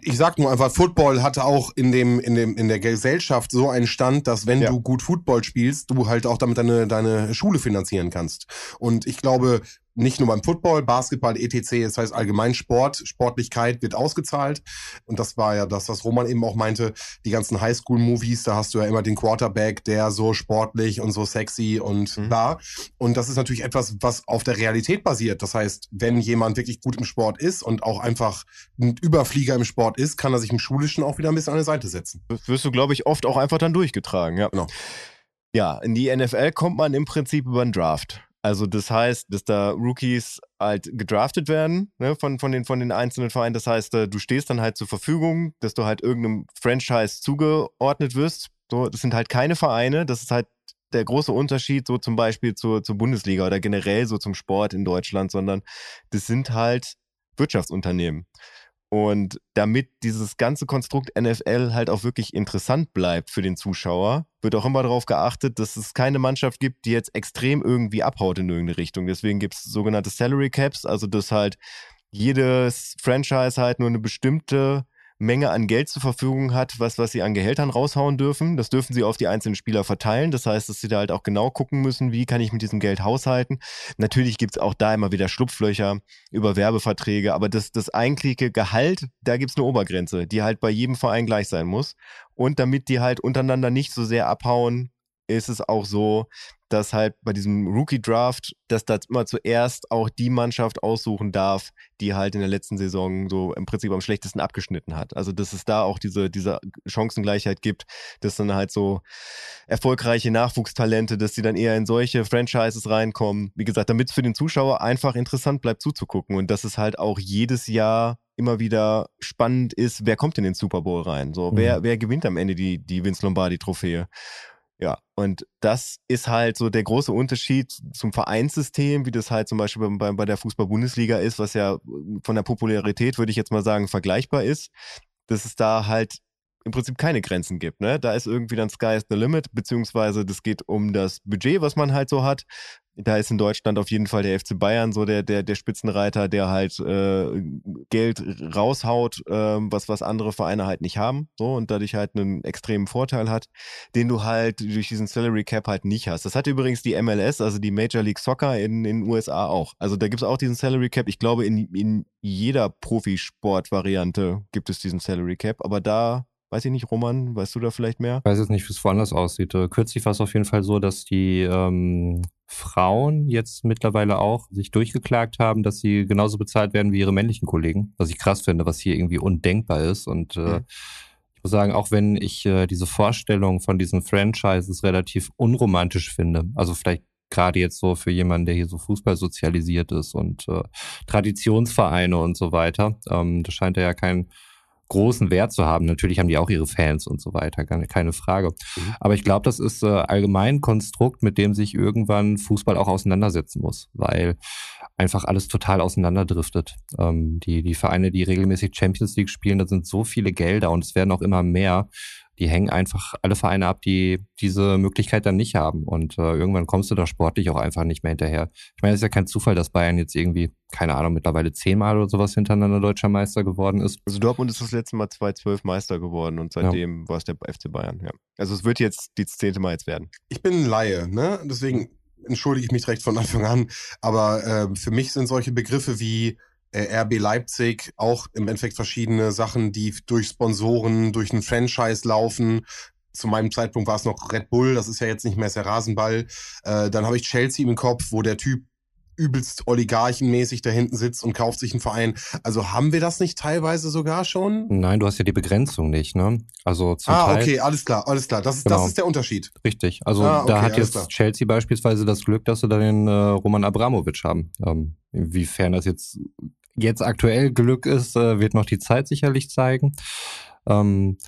Ich sag nur einfach, Football hatte auch in dem, in dem, in der Gesellschaft so einen Stand, dass wenn Ja. du gut Football spielst, du halt auch damit deine, deine Schule finanzieren kannst. Und ich glaube, nicht nur beim Football, Basketball, etc., das heißt allgemein Sport, Sportlichkeit wird ausgezahlt. Und das war ja das, was Roman eben auch meinte, die ganzen Highschool-Movies, da hast du ja immer den Quarterback, der so sportlich und so sexy und Mhm. bla. Und das ist natürlich etwas, was auf der Realität basiert. Das heißt, wenn jemand wirklich gut im Sport ist und auch einfach ein Überflieger im Sport ist, kann er sich im Schulischen auch wieder ein bisschen an die Seite setzen. Das wirst du, glaube ich, oft auch einfach dann durchgetragen, ja. Genau. Ja, in die NFL kommt man im Prinzip über einen Draft. Also das heißt, dass da Rookies halt gedraftet werden ne, von, von, den, von den einzelnen Vereinen. Das heißt, äh, du stehst dann halt zur Verfügung, dass du halt irgendeinem Franchise zugeordnet wirst. So, das sind halt keine Vereine. Das ist halt der große Unterschied so zum Beispiel zur, zur Bundesliga oder generell so zum Sport in Deutschland, sondern das sind halt Wirtschaftsunternehmen. Und damit dieses ganze Konstrukt NFL halt auch wirklich interessant bleibt für den Zuschauer, wird auch immer darauf geachtet, dass es keine Mannschaft gibt, die jetzt extrem irgendwie abhaut in irgendeine Richtung. Deswegen gibt es sogenannte Salary Caps, also dass halt jedes Franchise halt nur eine bestimmte Menge an Geld zur Verfügung hat, was, was sie an Gehältern raushauen dürfen. Das dürfen sie auf die einzelnen Spieler verteilen. Das heißt, dass sie da halt auch genau gucken müssen, wie kann ich mit diesem Geld haushalten. Natürlich gibt es auch da immer wieder Schlupflöcher über Werbeverträge, aber das, das eigentliche Gehalt, da gibt es eine Obergrenze, die halt bei jedem Verein gleich sein muss. Und damit die halt untereinander nicht so sehr abhauen, ist es auch so, dass halt bei diesem Rookie-Draft, dass da immer zuerst auch die Mannschaft aussuchen darf, die halt in der letzten Saison so im Prinzip am schlechtesten abgeschnitten hat. Also dass es da auch diese, diese Chancengleichheit gibt, dass dann halt so erfolgreiche Nachwuchstalente, dass die dann eher in solche Franchises reinkommen. Wie gesagt, damit es für den Zuschauer einfach interessant bleibt zuzugucken und dass es halt auch jedes Jahr immer wieder spannend ist, wer kommt in den Super Bowl rein? So, Mhm. wer, wer gewinnt am Ende die, die Vince Lombardi-Trophäe? Ja, und das ist halt so der große Unterschied zum Vereinssystem, wie das halt zum Beispiel bei, bei der Fußball-Bundesliga ist, was ja von der Popularität, würde ich jetzt mal sagen, vergleichbar ist, dass es da halt im Prinzip keine Grenzen gibt. Ne? Da ist irgendwie dann Sky is the limit, beziehungsweise das geht um das Budget, was man halt so hat. Da ist in Deutschland auf jeden Fall der FC Bayern so der, der, der Spitzenreiter, der halt äh, Geld raushaut, äh, was, was andere Vereine halt nicht haben. So und dadurch halt einen extremen Vorteil hat, den du halt durch diesen Salary Cap halt nicht hast. Das hat übrigens die MLS, also die Major League Soccer in den USA auch. Also da gibt es auch diesen Salary Cap. Ich glaube, in, in jeder Profisport-Variante gibt es diesen Salary Cap, aber da Weiß ich nicht, Roman, weißt du da vielleicht mehr? Ich weiß jetzt nicht, wie es woanders aussieht. Äh, kürzlich war es auf jeden Fall so, dass die ähm, Frauen jetzt mittlerweile auch sich durchgeklagt haben, dass sie genauso bezahlt werden wie ihre männlichen Kollegen. Was ich krass finde, was hier irgendwie undenkbar ist. Und äh, mhm. ich muss sagen, auch wenn ich äh, diese Vorstellung von diesen Franchises relativ unromantisch finde, also vielleicht gerade jetzt so für jemanden, der hier so Fußball sozialisiert ist und äh, Traditionsvereine und so weiter. Ähm, das scheint ja kein großen Wert zu haben. Natürlich haben die auch ihre Fans und so weiter, keine, Frage. Mhm. Aber ich glaube, das ist äh, allgemein Konstrukt, mit dem sich irgendwann Fußball auch auseinandersetzen muss, weil einfach alles total auseinanderdriftet. Ähm, die, die Vereine, die regelmäßig Champions League spielen, da sind so viele Gelder und es werden auch immer mehr die hängen einfach alle Vereine ab, die diese Möglichkeit dann nicht haben. Und äh, irgendwann kommst du da sportlich auch einfach nicht mehr hinterher. Ich meine, es ist ja kein Zufall, dass Bayern jetzt irgendwie, keine Ahnung, mittlerweile zehnmal oder sowas hintereinander deutscher Meister geworden ist. Also Dortmund ist das letzte Mal 2012 Meister geworden und seitdem ja. war es der FC Bayern, ja. Also es wird jetzt die zehnte Mal jetzt werden. Ich bin ein Laie, ne? Deswegen entschuldige ich mich recht von Anfang an. Aber äh, für mich sind solche Begriffe wie RB Leipzig auch im Endeffekt verschiedene Sachen, die durch Sponsoren, durch ein Franchise laufen. Zu meinem Zeitpunkt war es noch Red Bull, das ist ja jetzt nicht mehr der Rasenball. Äh, dann habe ich Chelsea im Kopf, wo der Typ übelst oligarchenmäßig da hinten sitzt und kauft sich einen Verein. Also haben wir das nicht teilweise sogar schon? Nein, du hast ja die Begrenzung nicht, ne? Also zum ah, Teil, okay, alles klar, alles klar. Das ist, genau. das ist der Unterschied. Richtig. Also ah, okay, da hat jetzt klar. Chelsea beispielsweise das Glück, dass sie da den äh, Roman Abramovic haben. Ähm, inwiefern das jetzt jetzt aktuell Glück ist, äh, wird noch die Zeit sicherlich zeigen. Ähm,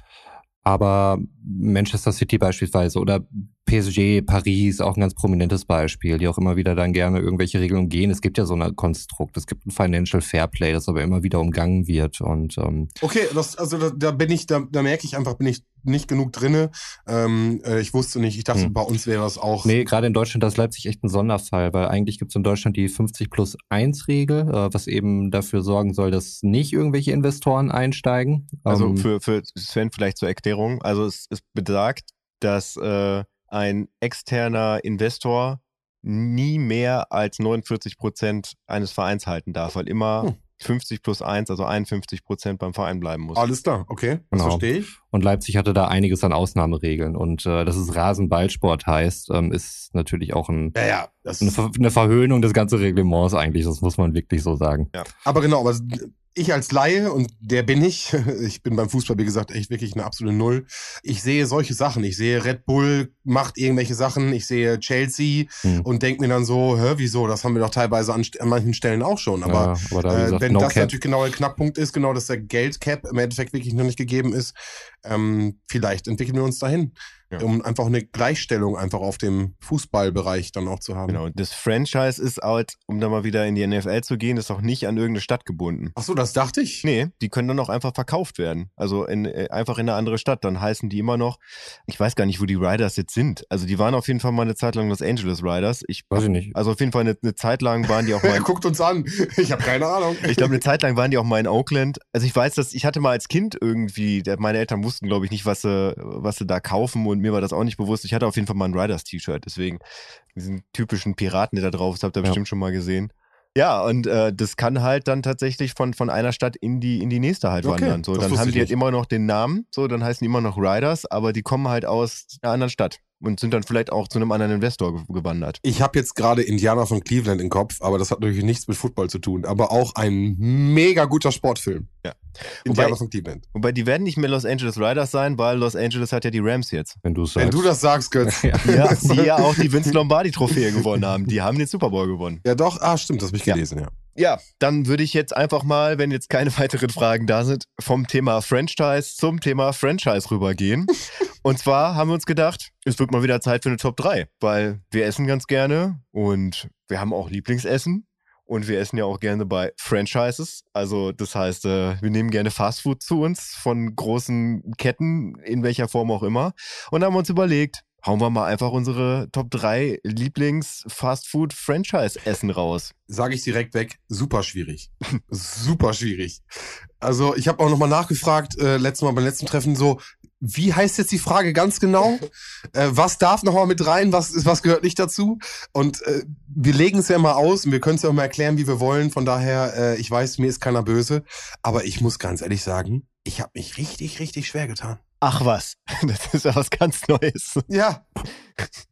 aber Manchester City beispielsweise oder PSG, Paris, auch ein ganz prominentes Beispiel, die auch immer wieder dann gerne irgendwelche Regeln gehen. Es gibt ja so ein Konstrukt, es gibt ein Financial Fairplay, das aber immer wieder umgangen wird. Und ähm, okay, das, also da, da bin ich, da, da merke ich einfach, bin ich nicht genug drinne. Ähm, äh, ich wusste nicht, ich dachte, hm. bei uns wäre es auch. Nee, gerade in Deutschland ist Leipzig echt ein Sonderfall, weil eigentlich gibt es in Deutschland die 50 plus 1 Regel, äh, was eben dafür sorgen soll, dass nicht irgendwelche Investoren einsteigen. Also ähm, für, für Sven vielleicht zur Erklärung. Also es, es besagt, dass äh, ein externer Investor nie mehr als 49 Prozent eines Vereins halten darf, weil immer hm. 50 plus 1, also 51 Prozent beim Verein bleiben muss. Alles klar, okay, das genau. verstehe ich. Und Leipzig hatte da einiges an Ausnahmeregeln. Und äh, dass es Rasenballsport heißt, ähm, ist natürlich auch ein, ja, ja, eine, Ver eine, Verhöhnung des ganzen Reglements eigentlich. Das muss man wirklich so sagen. Ja. Aber genau, aber ich als Laie, und der bin ich, ich bin beim Fußball, wie gesagt, echt wirklich eine absolute Null. Ich sehe solche Sachen. Ich sehe Red Bull macht irgendwelche Sachen, ich sehe Chelsea hm. und denke mir dann so, hä, wieso? Das haben wir doch teilweise an, an manchen Stellen auch schon. Aber, ja, aber da, äh, gesagt, wenn no das cap. natürlich genau der Knackpunkt ist, genau, dass der Geldcap im Endeffekt wirklich noch nicht gegeben ist, ähm, vielleicht entwickeln wir uns dahin. Ja. Um einfach eine Gleichstellung einfach auf dem Fußballbereich dann auch zu haben. Genau, das Franchise ist halt, um da mal wieder in die NFL zu gehen, ist auch nicht an irgendeine Stadt gebunden. Ach so, das dachte ich. Nee, die können dann auch einfach verkauft werden. Also in, äh, einfach in eine andere Stadt. Dann heißen die immer noch, ich weiß gar nicht, wo die Riders jetzt sind. Also die waren auf jeden Fall mal eine Zeit lang Los Angeles Riders. Ich weiß ich nicht. Also auf jeden Fall eine, eine Zeit lang waren die auch mal. Guckt uns an. Ich habe keine Ahnung. ich glaube, eine Zeit lang waren die auch mal in Oakland. Also ich weiß, dass ich hatte mal als Kind irgendwie, meine Eltern wussten, glaube ich, nicht, was sie, was sie da kaufen und mir war das auch nicht bewusst. Ich hatte auf jeden Fall mal ein Riders-T-Shirt, deswegen diesen typischen Piraten, der da drauf ist, habt ihr ja. bestimmt schon mal gesehen. Ja, und äh, das kann halt dann tatsächlich von, von einer Stadt in die, in die nächste halt okay, wandern. So, dann haben die halt immer noch den Namen, so, dann heißen die immer noch Riders, aber die kommen halt aus einer anderen Stadt und sind dann vielleicht auch zu einem anderen Investor gewandert. Ich habe jetzt gerade Indianer von Cleveland im Kopf, aber das hat natürlich nichts mit Football zu tun, aber auch ein mega guter Sportfilm. Ja. Indianer wobei, von Cleveland. Wobei die werden nicht mehr Los Angeles Riders sein, weil Los Angeles hat ja die Rams jetzt. Wenn du sagst. Wenn du das sagst, Götz. ja, ja die ja auch die Vince Lombardi Trophäe gewonnen haben. Die haben den Super Bowl gewonnen. Ja, doch. Ah, stimmt, das habe ich gelesen, ja. ja. Ja, dann würde ich jetzt einfach mal, wenn jetzt keine weiteren Fragen da sind, vom Thema Franchise zum Thema Franchise rübergehen. Und zwar haben wir uns gedacht, es wird mal wieder Zeit für eine Top 3, weil wir essen ganz gerne und wir haben auch Lieblingsessen. Und wir essen ja auch gerne bei Franchises. Also das heißt, äh, wir nehmen gerne Fastfood zu uns von großen Ketten, in welcher Form auch immer. Und haben uns überlegt, hauen wir mal einfach unsere Top 3 Lieblings-Fastfood-Franchise-Essen raus. Sage ich direkt weg, super schwierig. super schwierig. Also ich habe auch nochmal nachgefragt, äh, letztes Mal beim letzten Treffen so, wie heißt jetzt die Frage ganz genau? äh, was darf nochmal mit rein? Was, was gehört nicht dazu? Und äh, wir legen es ja mal aus und wir können es ja auch mal erklären, wie wir wollen. Von daher, äh, ich weiß, mir ist keiner böse. Aber ich muss ganz ehrlich sagen, ich habe mich richtig, richtig schwer getan. Ach was, das ist ja was ganz Neues. Ja.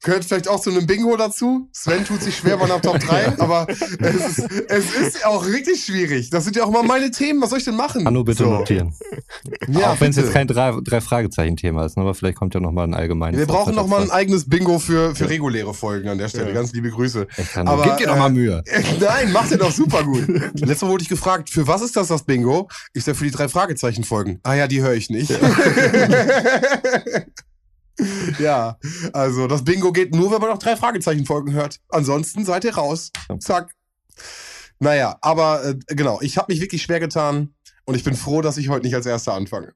Gehört vielleicht auch zu einem Bingo dazu. Sven tut sich schwer bei einer Top 3, aber es ist, es ist auch richtig schwierig. Das sind ja auch mal meine Themen. Was soll ich denn machen? Hanno, bitte So. notieren. Ja, auch wenn es jetzt kein drei, drei ist, ne, aber vielleicht kommt ja nochmal ein allgemeines. Wir brauchen noch mal ein eigenes Bingo für, für reguläre Folgen an der Stelle. Ganz liebe Grüße. Aber, Gib dir doch äh, mal Mühe. Nein, macht ihr doch super gut. Letztes Mal wurde ich gefragt, für was ist das das Bingo? Ich sag für die drei Fragezeichen Folgen. Ah ja, die höre ich nicht. ja, also das Bingo geht nur, wenn man noch drei Fragezeichen Folgen hört. Ansonsten seid ihr raus. Zack. Naja, aber äh, genau, ich habe mich wirklich schwer getan und ich bin froh, dass ich heute nicht als Erster anfange.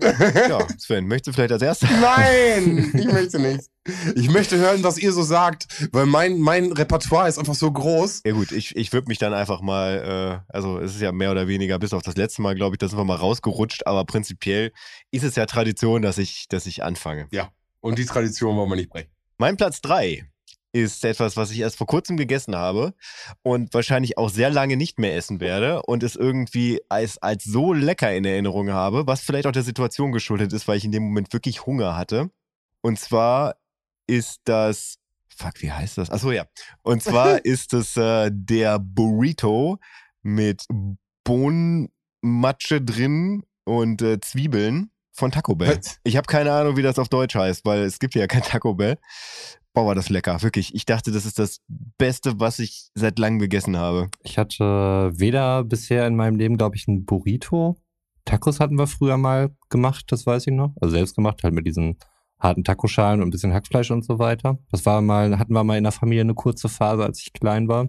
Ja, Sven, möchtest du vielleicht als erstes? Nein, ich möchte nicht. Ich möchte hören, was ihr so sagt, weil mein, mein Repertoire ist einfach so groß. Ja gut, ich, ich würde mich dann einfach mal, äh, also es ist ja mehr oder weniger, bis auf das letzte Mal, glaube ich, da sind wir mal rausgerutscht, aber prinzipiell ist es ja Tradition, dass ich, dass ich anfange. Und die Tradition wollen wir nicht brechen. Mein Platz 3 ist etwas, was ich erst vor kurzem gegessen habe und wahrscheinlich auch sehr lange nicht mehr essen werde und es irgendwie als, als so lecker in Erinnerung habe, was vielleicht auch der Situation geschuldet ist, weil ich in dem Moment wirklich Hunger hatte. Und zwar ist das, fuck, wie heißt das? Achso, ja. Und zwar ist es äh, der Burrito mit Bohnenmatsche drin und äh, Zwiebeln von Taco Bell. Ich habe keine Ahnung, wie das auf Deutsch heißt, weil es gibt ja kein Taco Bell. Boah, war das lecker, wirklich. Ich dachte, das ist das Beste, was ich seit langem gegessen habe. Ich hatte weder bisher in meinem Leben, glaube ich, einen Burrito. Tacos hatten wir früher mal gemacht, das weiß ich noch. Also selbst gemacht, halt mit diesen harten Tacoschalen und ein bisschen Hackfleisch und so weiter. Das war mal, hatten wir mal in der Familie eine kurze Phase, als ich klein war.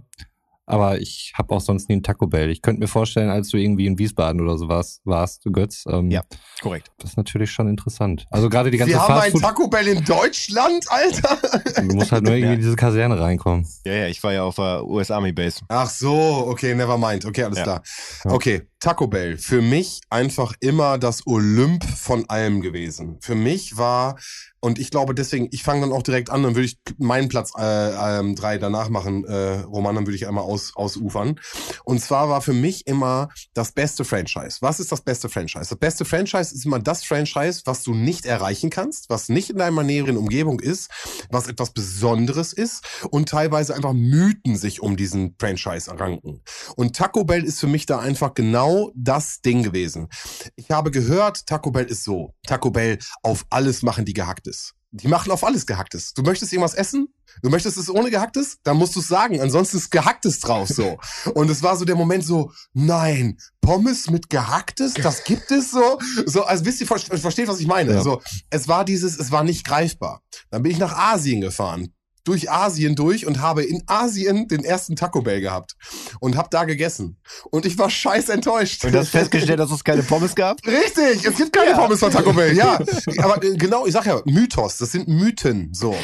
Aber ich habe auch sonst nie einen Taco Bell. Ich könnte mir vorstellen, als du irgendwie in Wiesbaden oder so warst, warst du Götz. Ähm, Ja. Korrekt. Das ist natürlich schon interessant. Also gerade die ganze Wir haben ein Fastfood. Taco Bell in Deutschland, Alter. Du musst halt nur irgendwie Ja. in diese Kaserne reinkommen. Ja, ja, ich war ja auf der US Army Base. Ach so, okay, never mind. Okay, alles Ja. klar. Okay, Taco Bell. Für mich einfach immer das Olymp von allem gewesen. Für mich war, und ich glaube deswegen, ich fange dann auch direkt an, dann würde ich meinen Platz äh, ähm, drei danach machen, äh, Roman, dann würde ich einmal aus, ausufern. Und zwar war für mich immer das beste Franchise. Was ist das beste Franchise? Das beste Franchise ist immer das Franchise, was du nicht erreichen kannst, was nicht in deiner näheren Umgebung ist, was etwas Besonderes ist und teilweise einfach Mythen sich um diesen Franchise ranken. Und Taco Bell ist für mich da einfach genau das Ding gewesen. Ich habe gehört, Taco Bell ist so. Taco Bell auf alles machen die Gehacktes. Die machen auf alles Gehacktes. Du möchtest irgendwas essen? Du möchtest es ohne Gehacktes? Dann musst du es sagen. Ansonsten ist Gehacktes drauf so. Und es war so der Moment so, nein, Pommes mit Gehacktes, das gibt es so. So, also wisst ihr, ver- versteht, was ich meine? Ja. So, es war dieses, es war nicht greifbar. Dann bin ich nach Asien gefahren. Durch Asien durch und habe in Asien den ersten Taco Bell gehabt und habe da gegessen. Und ich war scheiß enttäuscht. Und hast festgestellt, dass es keine Pommes gab? Richtig, es gibt keine Pommes von Taco Bell, ja. Aber äh, genau, ich sag ja, Mythos, das sind Mythen, so.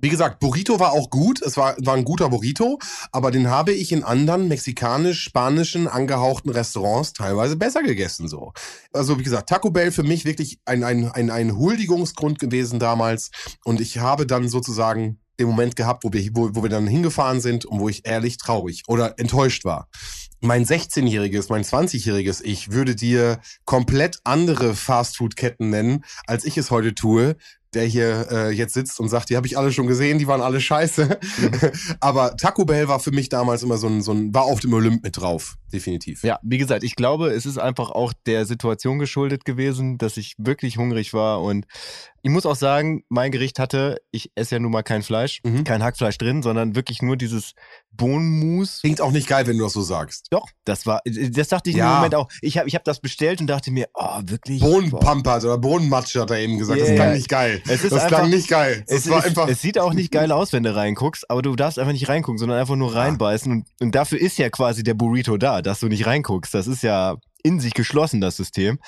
Wie gesagt, Burrito war auch gut, es war, war ein guter Burrito, aber den habe ich in anderen mexikanisch-spanischen angehauchten Restaurants teilweise besser gegessen, so. Also wie gesagt, Taco Bell für mich wirklich ein, ein, ein, ein Huldigungsgrund gewesen damals und ich habe dann sozusagen den Moment gehabt, wo wir, wo, wo wir dann hingefahren sind und wo ich ehrlich traurig oder enttäuscht war. Mein 16-jähriges, mein 20-jähriges Ich würde dir komplett andere Fastfood-Ketten nennen, als ich es heute tue, der hier äh, jetzt sitzt und sagt, die habe ich alle schon gesehen, die waren alle scheiße. Aber Taco Bell war für mich damals immer so ein, so ein, war auf dem Olymp mit drauf, definitiv. Ja, wie gesagt, ich glaube, es ist einfach auch der Situation geschuldet gewesen, dass ich wirklich hungrig war und ich muss auch sagen, mein Gericht hatte, ich esse ja nun mal kein Fleisch, Mhm. kein Hackfleisch drin, sondern wirklich nur dieses Bohnenmus. Klingt auch nicht geil, wenn du das so sagst. Doch, das war, das dachte ich Ja. im Moment auch. Ich habe ich hab das bestellt und dachte mir, oh, wirklich? Bohnenpampert oder Bohnenmatsche hat er eben gesagt, das Yeah. kann nicht geil. Geil. Es ist das einfach- klang nicht geil. Es, war ist, einfach. es sieht auch nicht geil aus, wenn du reinguckst, aber du darfst einfach nicht reingucken, sondern einfach nur reinbeißen. Und, und dafür ist ja quasi der Burrito da, dass du nicht reinguckst. Das ist ja in sich geschlossen, das System.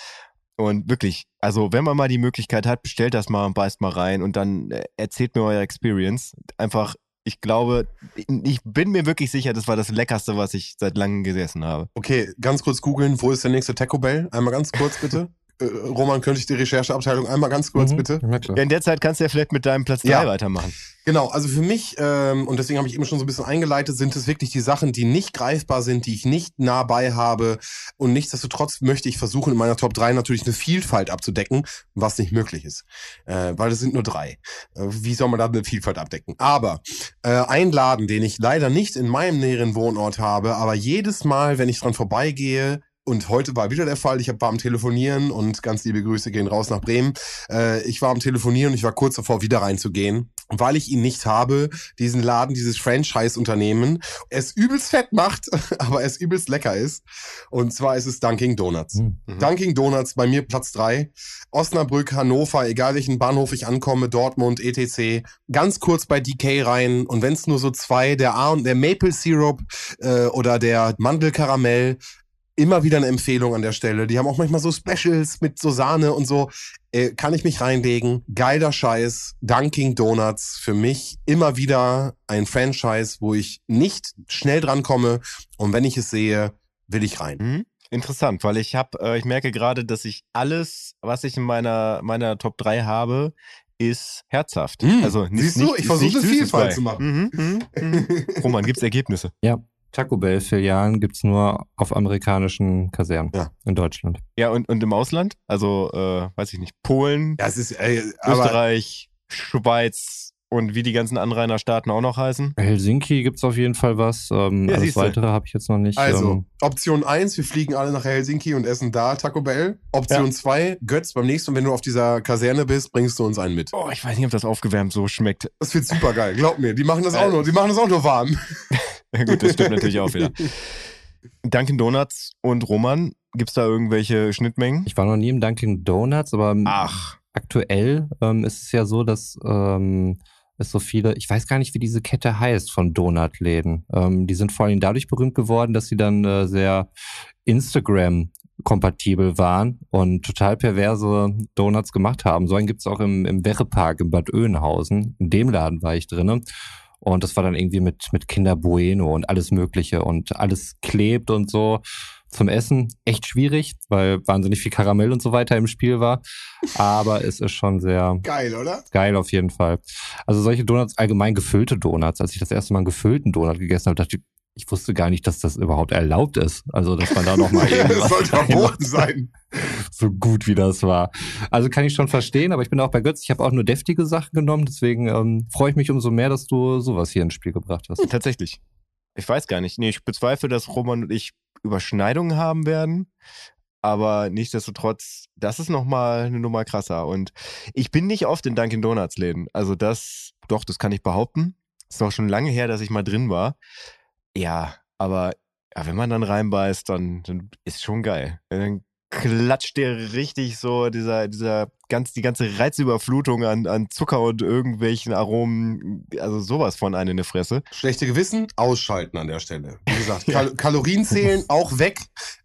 Und wirklich, also wenn man mal die Möglichkeit hat, bestellt das mal und beißt mal rein und dann äh, erzählt mir euer Experience. Einfach, ich glaube, ich bin mir wirklich sicher, das war das Leckerste, was ich seit langem gegessen habe. Okay, ganz kurz googeln, wo ist der nächste Taco Bell? Einmal ganz kurz bitte. Äh, Roman, könnte ich die Rechercheabteilung einmal ganz kurz Mhm, bitte? Ja, in der Zeit kannst du ja vielleicht mit deinem Platz 3 Ja. weitermachen. Genau, also für mich, ähm, und deswegen habe ich eben schon so ein bisschen eingeleitet, sind es wirklich die Sachen, die nicht greifbar sind, die ich nicht nah bei habe. Und nichtsdestotrotz möchte ich versuchen, in meiner Top 3 natürlich eine Vielfalt abzudecken, was nicht möglich ist. Äh, weil es sind nur drei. Äh, wie soll man da eine Vielfalt abdecken? Aber äh, ein Laden, den ich leider nicht in meinem näheren Wohnort habe, aber jedes Mal, wenn ich dran vorbeigehe, und heute war wieder der Fall. Ich war am Telefonieren und ganz liebe Grüße gehen raus nach Bremen. Äh, ich war am Telefonieren und ich war kurz davor, wieder reinzugehen, weil ich ihn nicht habe, diesen Laden, dieses Franchise-Unternehmen, es übelst fett macht, aber es übelst lecker ist. Und zwar ist es Dunkin' Donuts. Hm. Mhm. Dunkin' Donuts bei mir Platz drei. Osnabrück, Hannover, egal welchen Bahnhof ich ankomme, Dortmund, etc. Ganz kurz bei DK rein und wenn es nur so zwei, der A und der Maple Syrup äh, oder der Mandelkaramell, immer wieder eine Empfehlung an der Stelle. Die haben auch manchmal so Specials mit so Sahne und so. Äh, kann ich mich reinlegen. Geiler Scheiß. Dunkin' Donuts für mich immer wieder ein Franchise, wo ich nicht schnell drankomme und wenn ich es sehe, will ich rein. Mhm. Interessant, weil ich habe, äh, ich merke gerade, dass ich alles, was ich in meiner meiner Top 3 habe, ist herzhaft. Mm. Also nicht, Siehst du, nicht, ich versuche Süßes Vielfalt bei. zu machen. Mhm, mhm, mhm. Roman, gibt's Ergebnisse? Taco Bell-Filialen gibt's nur auf amerikanischen Kasernen Ja. in Deutschland. Ja, und, und im Ausland? Also, äh, weiß ich nicht, Polen, Ja, es ist, äh, Österreich, Schweiz und wie die ganzen Anrainerstaaten auch noch heißen. Helsinki gibt's auf jeden Fall was. Ähm, Ja, alles siehste. weitere habe ich jetzt noch nicht. Also, Ähm, Option 1, wir fliegen alle nach Helsinki und essen da Taco Bell. Option Ja. 2, Götz, beim nächsten, wenn du auf dieser Kaserne bist, bringst du uns einen mit. Oh, ich weiß nicht, ob das aufgewärmt so schmeckt. Das wird super geil, glaub mir. Die machen das auch Äh, nur, die machen das auch nur warm. Ja, gut, das stimmt natürlich auch wieder. Dunkin' Donuts und Roman, gibt's da irgendwelche Schnittmengen? ich war noch nie im Dunkin' Donuts, aber Ach, aktuell ähm, ist es ja so, dass ähm, es so viele, ich weiß gar nicht, wie diese Kette heißt von Donutläden. Ähm, die sind vor allem dadurch berühmt geworden, dass sie dann äh, sehr Instagram kompatibel waren und total perverse Donuts gemacht haben. So einen gibt's auch im, im Werrepark in Bad Oeynhausen. In dem Laden war ich drinne. Und das war dann irgendwie mit, mit Kinder Bueno und alles Mögliche und alles klebt und so. Zum Essen echt schwierig, weil wahnsinnig viel Karamell und so weiter im Spiel war. Aber es ist schon sehr Geil, oder? geil auf jeden Fall. Also solche Donuts, allgemein gefüllte Donuts. Als ich das erste Mal einen gefüllten Donut gegessen habe, dachte ich, ich wusste gar nicht, dass das überhaupt erlaubt ist. Also, dass man da noch mal das irgendwas sollte verboten sein. so gut wie das war. Also kann ich schon verstehen, aber ich bin auch bei Götz. Ich habe auch nur deftige Sachen genommen, deswegen ähm, freue ich mich umso mehr, dass du sowas hier ins Spiel gebracht hast. tatsächlich. Ich weiß gar nicht. Nee, ich bezweifle, dass Roman und ich Überschneidungen haben werden. Aber nichtsdestotrotz, das ist nochmal eine Nummer krasser. Und ich bin nicht oft in Dunkin' Donuts Läden. Also das, doch, das kann ich behaupten. Ist auch schon lange her, dass ich mal drin war. Ja, aber ja, wenn man dann reinbeißt, dann, dann ist schon geil. Dann klatscht dir richtig so dieser, dieser ganz, die ganze Reizüberflutung an, an Zucker und irgendwelchen Aromen, also sowas von einem in die Fresse. Schlechte Gewissen, ausschalten an der Stelle. Wie gesagt, Kal Kalorien zählen auch weg.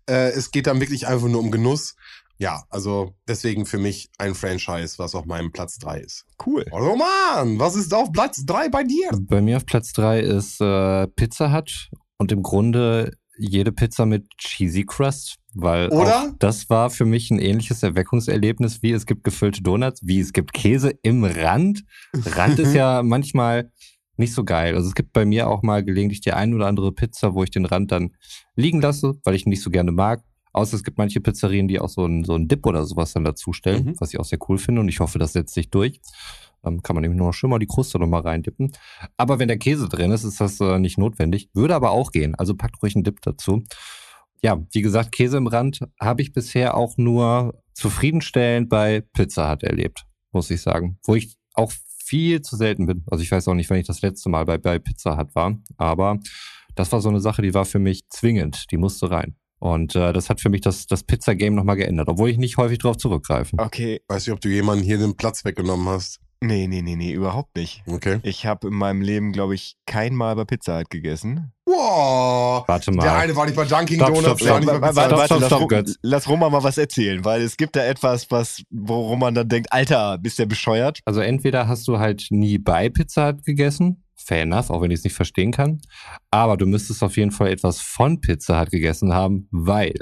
Äh, es geht dann wirklich einfach nur um Genuss. Ja, also deswegen für mich ein Franchise, was auf meinem Platz 3 ist. Cool. Also Mann, was ist auf Platz 3 bei dir? Bei mir auf Platz drei ist äh, Pizza Hut und im Grunde jede Pizza mit Cheesy Crust, weil Oder? auch das war für mich ein ähnliches Erweckungserlebnis, wie es gibt gefüllte Donuts, wie es gibt Käse im Rand. Rand ist ja manchmal nicht so geil. Also es gibt bei mir auch mal gelegentlich die ein oder andere Pizza, wo ich den Rand dann liegen lasse, weil ich ihn nicht so gerne mag. Außer es gibt manche Pizzerien, die auch so einen so einen Dip oder sowas dann dazustellen, Mhm. was ich auch sehr cool finde und ich hoffe, das setzt sich durch. Dann kann man nämlich nur noch schön mal die Kruste noch mal reindippen. Aber wenn der Käse drin ist, ist das äh, nicht notwendig. Würde aber auch gehen. Also packt ruhig einen Dip dazu. Ja, wie gesagt, Käse im Rand habe ich bisher auch nur zufriedenstellend bei Pizza Hut erlebt, muss ich sagen. Wo ich auch viel zu selten bin. Also ich weiß auch nicht, wenn ich das letzte Mal bei, bei Pizza Hut war. Aber das war so eine Sache, die war für mich zwingend. Die musste rein. Und äh, das hat für mich das, das Pizza-Game nochmal geändert, obwohl ich nicht häufig drauf zurückgreife. Okay. Weiß nicht, ob du jemanden hier den Platz weggenommen hast. Nee, nee, nee, nee, überhaupt nicht. Okay. Ich habe in meinem Leben, glaube ich, kein Mal bei Pizza Hut gegessen. Wow. Warte mal. Der eine war nicht bei Dunkin' Stopp, Donuts, stopp, der war nicht bei Warte, Pizza warte, Hut. warte, stopp, lass, lass Roman mal was erzählen, weil es gibt da etwas, was, worum man dann denkt, Alter, bist der bescheuert? Also entweder hast du halt nie bei Pizza Hut gegessen, fair enough, auch wenn ich es nicht verstehen kann, aber du müsstest auf jeden Fall etwas von Pizza Hut gegessen haben, weil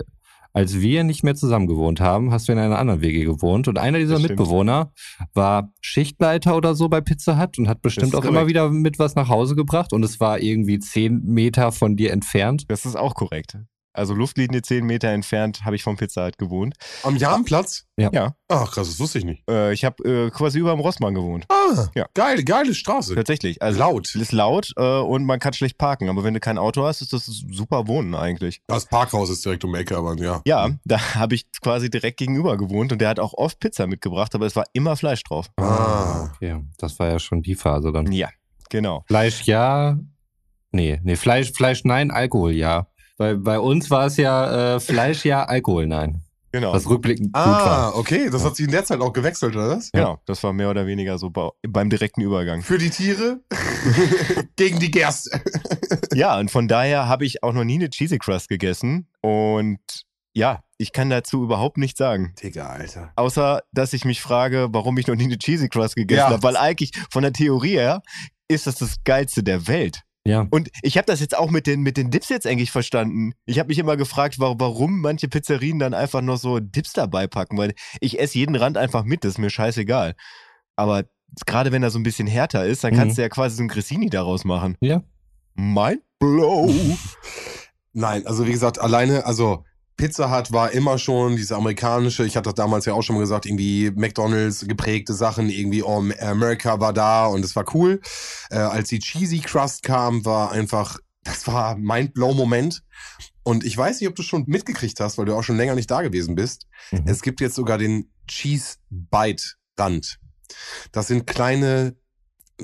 als wir nicht mehr zusammen gewohnt haben, hast du in einer anderen WG gewohnt und einer dieser. Mitbewohner war Schichtleiter oder so bei Pizza Hut und hat bestimmt auch immer korrekt. wieder mit was nach Hause gebracht und es war irgendwie zehn Meter von dir entfernt. Das ist auch korrekt. Also Luftlinie 10 Meter entfernt habe ich vom Pizza Hut gewohnt. Am Jahrenplatz? Ja. Ja. Ach, krass, das wusste ich nicht. Äh, ich habe äh, quasi über dem Rossmann gewohnt. Ah, Ja. geil, geile Straße. Tatsächlich. Also Laut. Es ist laut äh, und man kann schlecht parken. Aber wenn du kein Auto hast, ist das super Wohnen eigentlich. Das Parkhaus ist direkt um die Ecke, aber ja. Ja, da habe ich quasi direkt gegenüber gewohnt und der hat auch oft Pizza mitgebracht, aber es war immer Fleisch drauf. Ah. Okay, das war ja schon die Phase dann. Ja, genau. Fleisch ja. Nee, nee, Fleisch, Fleisch nein, Alkohol ja. Bei, bei uns war es ja äh, Fleisch ja, Alkohol nein. Genau. Was rückblickend gut Ah, war. okay, das hat sich in der Zeit auch gewechselt, oder was? genau. Das war mehr oder weniger so beim direkten Übergang. Für die Tiere gegen die Gerste. Ja, und von daher habe ich auch noch nie eine Cheesy Crust gegessen und ja, ich kann dazu überhaupt nichts sagen. Digga, Alter. Außer, dass ich mich frage, warum ich noch nie eine Cheesy Crust gegessen Ja. habe, weil eigentlich von der Theorie her ist das das Geilste der Welt. Ja. Und ich habe das jetzt auch mit den, mit den Dips jetzt eigentlich verstanden. Ich habe mich immer gefragt, wa- warum manche Pizzerien dann einfach noch so Dips dabei packen, weil ich esse jeden Rand einfach mit, das ist mir scheißegal. Aber gerade wenn er so ein bisschen härter ist, dann kannst Mhm. du ja quasi so ein Grissini daraus machen. Ja. Mind blow. Nein, also wie gesagt, alleine, also Pizza Hut war immer schon diese amerikanische, ich hatte das damals ja auch schon mal gesagt, irgendwie McDonalds geprägte Sachen, irgendwie oh, America war da und es war cool. Äh, als die Cheesy Crust kam, war einfach, das war Mind-Blow-Moment. Und ich weiß nicht, ob du schon mitgekriegt hast, weil du auch schon länger nicht da gewesen bist. Mhm. Es gibt jetzt sogar den Cheese Bite Rand. Das sind kleine,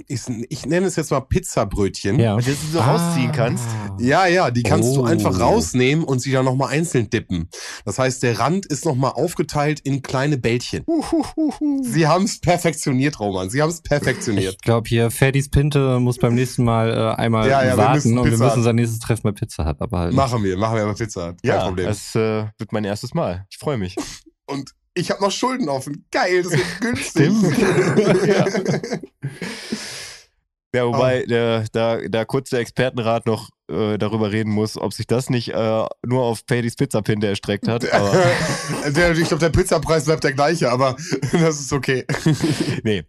ich, ich nenne es jetzt mal Pizzabrötchen. ja. Und du so rausziehen kannst. Ja, ja, die kannst du Oh. einfach rausnehmen und sie dann nochmal einzeln dippen. Das heißt, der Rand ist nochmal aufgeteilt in kleine Bällchen. Sie haben es perfektioniert, Roman. Sie haben es perfektioniert. Ich glaube hier, Ferdis Pinte muss beim nächsten Mal äh, einmal Ja, ja, wir warten müssen und wir müssen Hut. sein nächstes Treffen bei Pizza Hut abhalten. machen wir, machen wir aber Pizza. Kein Ja, Problem. das äh, wird mein erstes Mal. Ich freue mich. Und ich habe noch Schulden offen. Geil, das wird günstig. ja. Ja, wobei der, da, da kurz der Expertenrat noch äh, darüber reden muss, ob sich das nicht äh, nur auf Paddy's Pizzapinte erstreckt hat. Der, ich glaube, der Pizzapreis bleibt der gleiche, aber das ist okay. nee,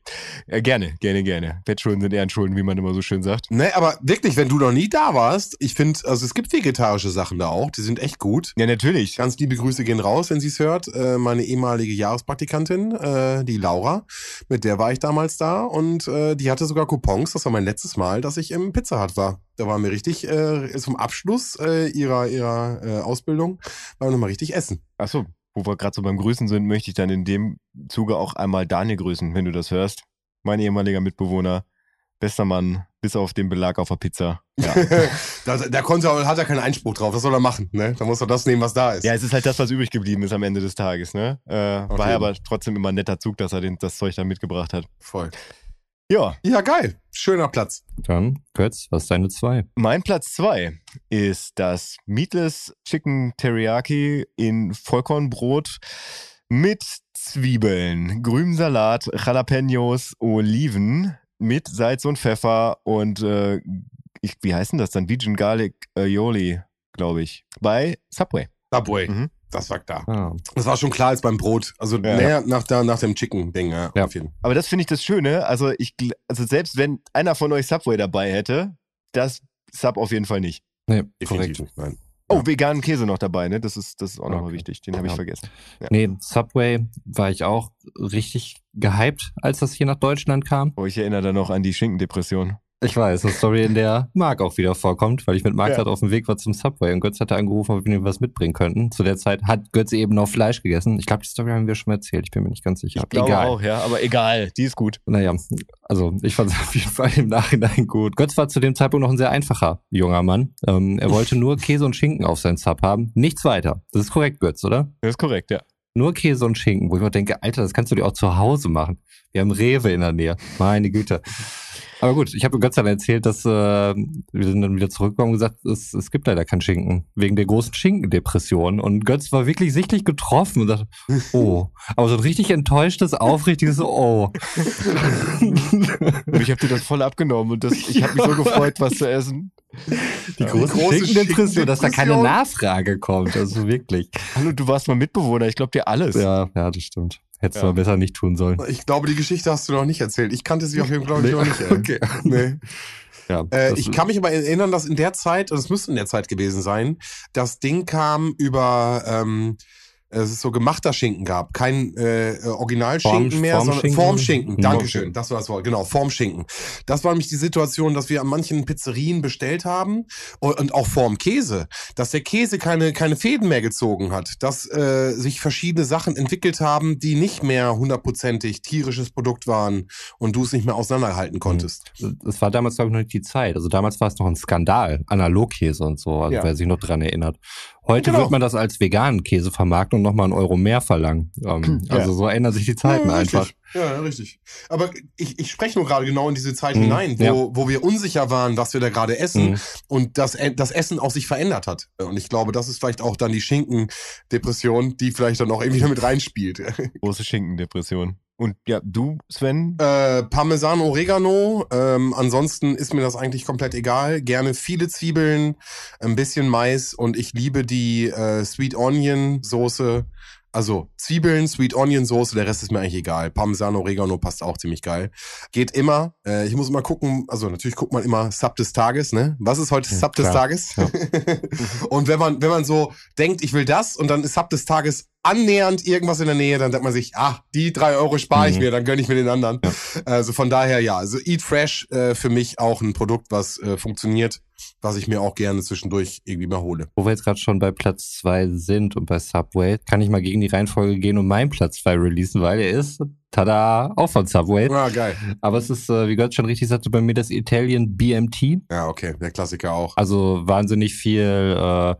äh, gerne, gerne, gerne. Wettschulden sind Ehrenschulden, wie man immer so schön sagt. Nee, aber wirklich, wenn du noch nie da warst, ich finde, also es gibt vegetarische Sachen da auch, die sind echt gut. Ja, natürlich. Ganz liebe Grüße gehen raus, wenn sie es hört. Äh, meine ehemalige Jahrespraktikantin, äh, die Laura, mit der war ich damals da und die hatte sogar Coupons. Das war mein letztes Mal, dass ich im Pizza Hut war. Da waren wir richtig äh, zum Abschluss äh, ihrer ihrer äh, Ausbildung, waren wir nochmal richtig essen. Achso, wo wir gerade so beim Grüßen sind, möchte ich dann in dem Zuge auch einmal Daniel grüßen, wenn du das hörst. Mein ehemaliger Mitbewohner. Bester Mann, bis auf den Belag auf der Pizza. Ja. da, da konnte er, hat er keinen Einspruch drauf. Was soll er machen? Ne? Da muss er das nehmen, was da ist. ja, es ist halt das, was übrig geblieben ist am Ende des Tages. Ne? Äh, war aber trotzdem immer ein netter Zug, dass er den, das Zeug da mitgebracht hat. Voll. Ja, Ja, geil. Schöner Platz. Dann, Götz, was ist deine zwei? Mein Platz zwei ist das Meatless Chicken Teriyaki in Vollkornbrot mit Zwiebeln, grünem Salat, Jalapenos, Oliven mit Salz und Pfeffer und äh, ich, wie heißt denn das dann? Vegan Garlic Aioli, glaube ich. Bei Subway. Subway. Mhm. Das war klar. Ah. Das war schon klar als beim Brot. Also Ja. näher nach, der, nach dem Chicken-Ding. Ja, Ja. Auf jeden. Aber das finde ich das Schöne. Also ich, also selbst wenn einer von euch Subway dabei hätte, das Sub auf jeden Fall nicht. Nee, Definitiv korrekt. nicht. Nein. Oh, veganen Käse noch dabei, ne? Das ist, das ist auch nochmal Okay. wichtig. Den habe ich Ja. vergessen. Nee, Subway war ich auch richtig gehypt, als das hier nach Deutschland kam. Oh, ich erinnere da noch an die Schinkendepression. Ich weiß, eine Story, in der Marc auch wieder vorkommt, weil ich mit Marc Ja. gerade auf dem Weg war zum Subway und Götz hatte angerufen, ob wir ihm was mitbringen könnten. Zu der Zeit hat Götz eben noch Fleisch gegessen. Ich glaube, die Story haben wir schon erzählt. Ich bin mir nicht ganz sicher. Ich glaube Egal. auch, ja, aber egal, die ist gut. Naja, also ich fand es auf jeden Fall im Nachhinein gut. Götz war zu dem Zeitpunkt noch ein sehr einfacher junger Mann. Ähm, er wollte nur Käse und Schinken auf seinen Sub haben. Nichts weiter. Das ist korrekt, Götz, oder? Das ist korrekt, ja. Nur Käse und Schinken, wo ich mir denke, Alter, das kannst du dir auch zu Hause machen. Wir haben Rewe in der Nähe. Meine Güte. Aber gut, ich habe Götz dann erzählt, dass äh, wir sind dann wieder zurückgekommen und gesagt, es, es gibt leider keinen Schinken. Wegen der großen Schinkendepression. Und Götz war wirklich sichtlich getroffen und dachte, oh. Aber so ein richtig enttäuschtes, aufrichtiges Oh. Und ich habe dir das voll abgenommen und das, ich habe mich so gefreut, was zu essen. Die große, große Schinkendepression, dass da keine. Nachfrage kommt. Also wirklich. Hallo, du warst mal Mitbewohner, ich glaube dir alles. Ja, ja, das stimmt. Hättest du Ja. mal besser nicht tun sollen. Ich glaube, die Geschichte hast du noch nicht erzählt. Ich kannte sie auf jeden Fall Nee. noch nicht. Ey. Okay. Nee. Ja, Äh, ich kann mich aber erinnern, dass in der Zeit, und es müsste in der Zeit gewesen sein, das Ding kam über, ähm, es ist so gemachter Schinken gab. Kein äh, Originalschinken Form- mehr, sondern Formschinken? Formschinken. Mhm. Dankeschön. Das war das Wort. Genau, Formschinken. Das war nämlich die Situation, dass wir an manchen Pizzerien bestellt haben und, auch Formkäse, dass der Käse keine, keine Fäden mehr gezogen hat, dass äh, sich verschiedene Sachen entwickelt haben, die nicht mehr hundertprozentig tierisches Produkt waren und du es nicht mehr auseinanderhalten konntest. es war damals, glaube ich, noch nicht die Zeit. Also damals war es noch ein Skandal, Analogkäse und so, also Ja. wer sich noch dran erinnert. Heute Genau. wird man das als veganen Käse vermarkten und nochmal einen Euro mehr verlangen. Ähm, Ja. Also so ändern sich die Zeiten ja, einfach. Richtig. Ja, ja, richtig. Aber ich, ich spreche nur gerade genau in diese Zeit Mhm, hinein, wo, ja. wo wir unsicher waren, was wir da gerade essen Mhm. und das, E- das Essen auch sich verändert hat. Und ich glaube, das ist vielleicht auch dann die Schinkendepression, die vielleicht dann auch irgendwie damit reinspielt. Große Schinkendepression. Und ja, du, Sven? Äh, Parmesan, Oregano. Ähm, ansonsten ist mir das eigentlich komplett egal. Gerne viele Zwiebeln, ein bisschen Mais und ich liebe die äh, Sweet Onion Soße. Also Zwiebeln, Sweet Onion Soße, der Rest ist mir eigentlich egal. Parmesan, Oregano passt auch ziemlich geil. Geht immer. Äh, ich muss immer gucken, also natürlich guckt man immer Sub des Tages, ne? Was ist heute Ja, Sub des klar. Tages? und wenn man, wenn man so denkt, ich will das und dann ist Sub des Tages annähernd irgendwas in der Nähe, dann denkt man sich, ah, die drei Euro spare ich Mhm. mir, dann gönne ich mir den anderen. Also von daher ja, also Eat Fresh äh, für mich auch ein Produkt, was äh, funktioniert, was ich mir auch gerne zwischendurch irgendwie mal hole. Wo wir jetzt gerade schon bei Platz zwei sind und bei Subway, kann ich mal gegen die Reihenfolge gehen und meinen Platz zwei releasen, weil er ist, tada, auch von Subway. Ah, geil. Aber es ist, äh, wie Gott schon richtig sagte, bei mir das Italian BMT. Ja, okay, der Klassiker auch. Also wahnsinnig viel äh,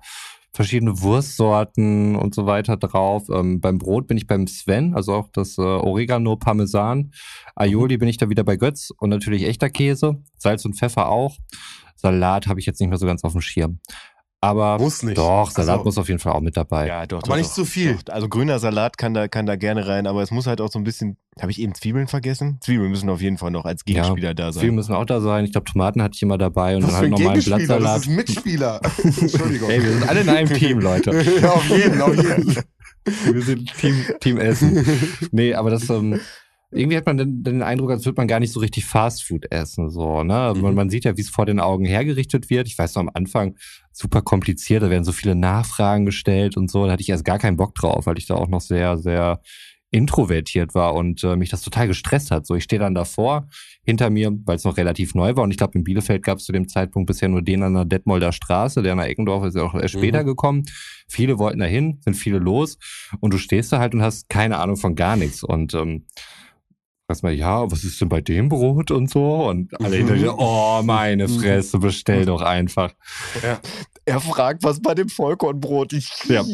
verschiedene Wurstsorten und so weiter drauf. Ähm, beim Brot bin ich beim Sven, also auch das äh, Oregano Parmesan. Aioli bin ich da wieder bei Götz und natürlich echter Käse, Salz und Pfeffer auch. Salat habe ich jetzt nicht mehr so ganz auf dem Schirm. Aber Muss nicht. doch, Salat Also- muss auf jeden Fall auch mit dabei. Ja, doch. Aber doch, nicht zu viel. Doch. Also grüner Salat kann da, kann da gerne rein, aber es muss halt auch so ein bisschen. Habe ich eben Zwiebeln vergessen? Zwiebeln müssen auf jeden Fall noch als Gegenspieler da sein. Zwiebeln müssen auch da sein. Ich glaube, Tomaten hatte ich immer dabei und Was dann halt ein normalen Gegenspieler, das Blattsalat. ist ein Mitspieler. Entschuldigung. Ey, wir sind alle in einem Team, Leute. ja, auf jeden, auf jeden. Wir sind Team, Team Essen. Nee, aber das, ähm, irgendwie hat man den, den Eindruck, als würde man gar nicht so richtig Fastfood essen, so, ne? Man, man sieht ja, wie es vor den Augen hergerichtet wird. Ich weiß noch am Anfang, super kompliziert, da werden so viele Nachfragen gestellt und so. Da hatte ich erst gar keinen Bock drauf, weil ich da auch noch sehr, sehr introvertiert war und äh, mich das total gestresst hat. So, ich stehe dann davor, hinter mir, weil es noch relativ neu war und ich glaube, in Bielefeld gab es zu dem Zeitpunkt bisher nur den an der Detmolder Straße, der nach Eckendorf ist ja auch erst später gekommen. Viele wollten dahin, sind viele los und du stehst da halt und hast keine Ahnung von gar nichts und ähm, fragst mal, ja, was ist denn bei dem Brot und so? Und alle hinter dir, oh meine Fresse, bestell doch einfach. Er fragt, was bei dem Vollkornbrot. Ich, Ja.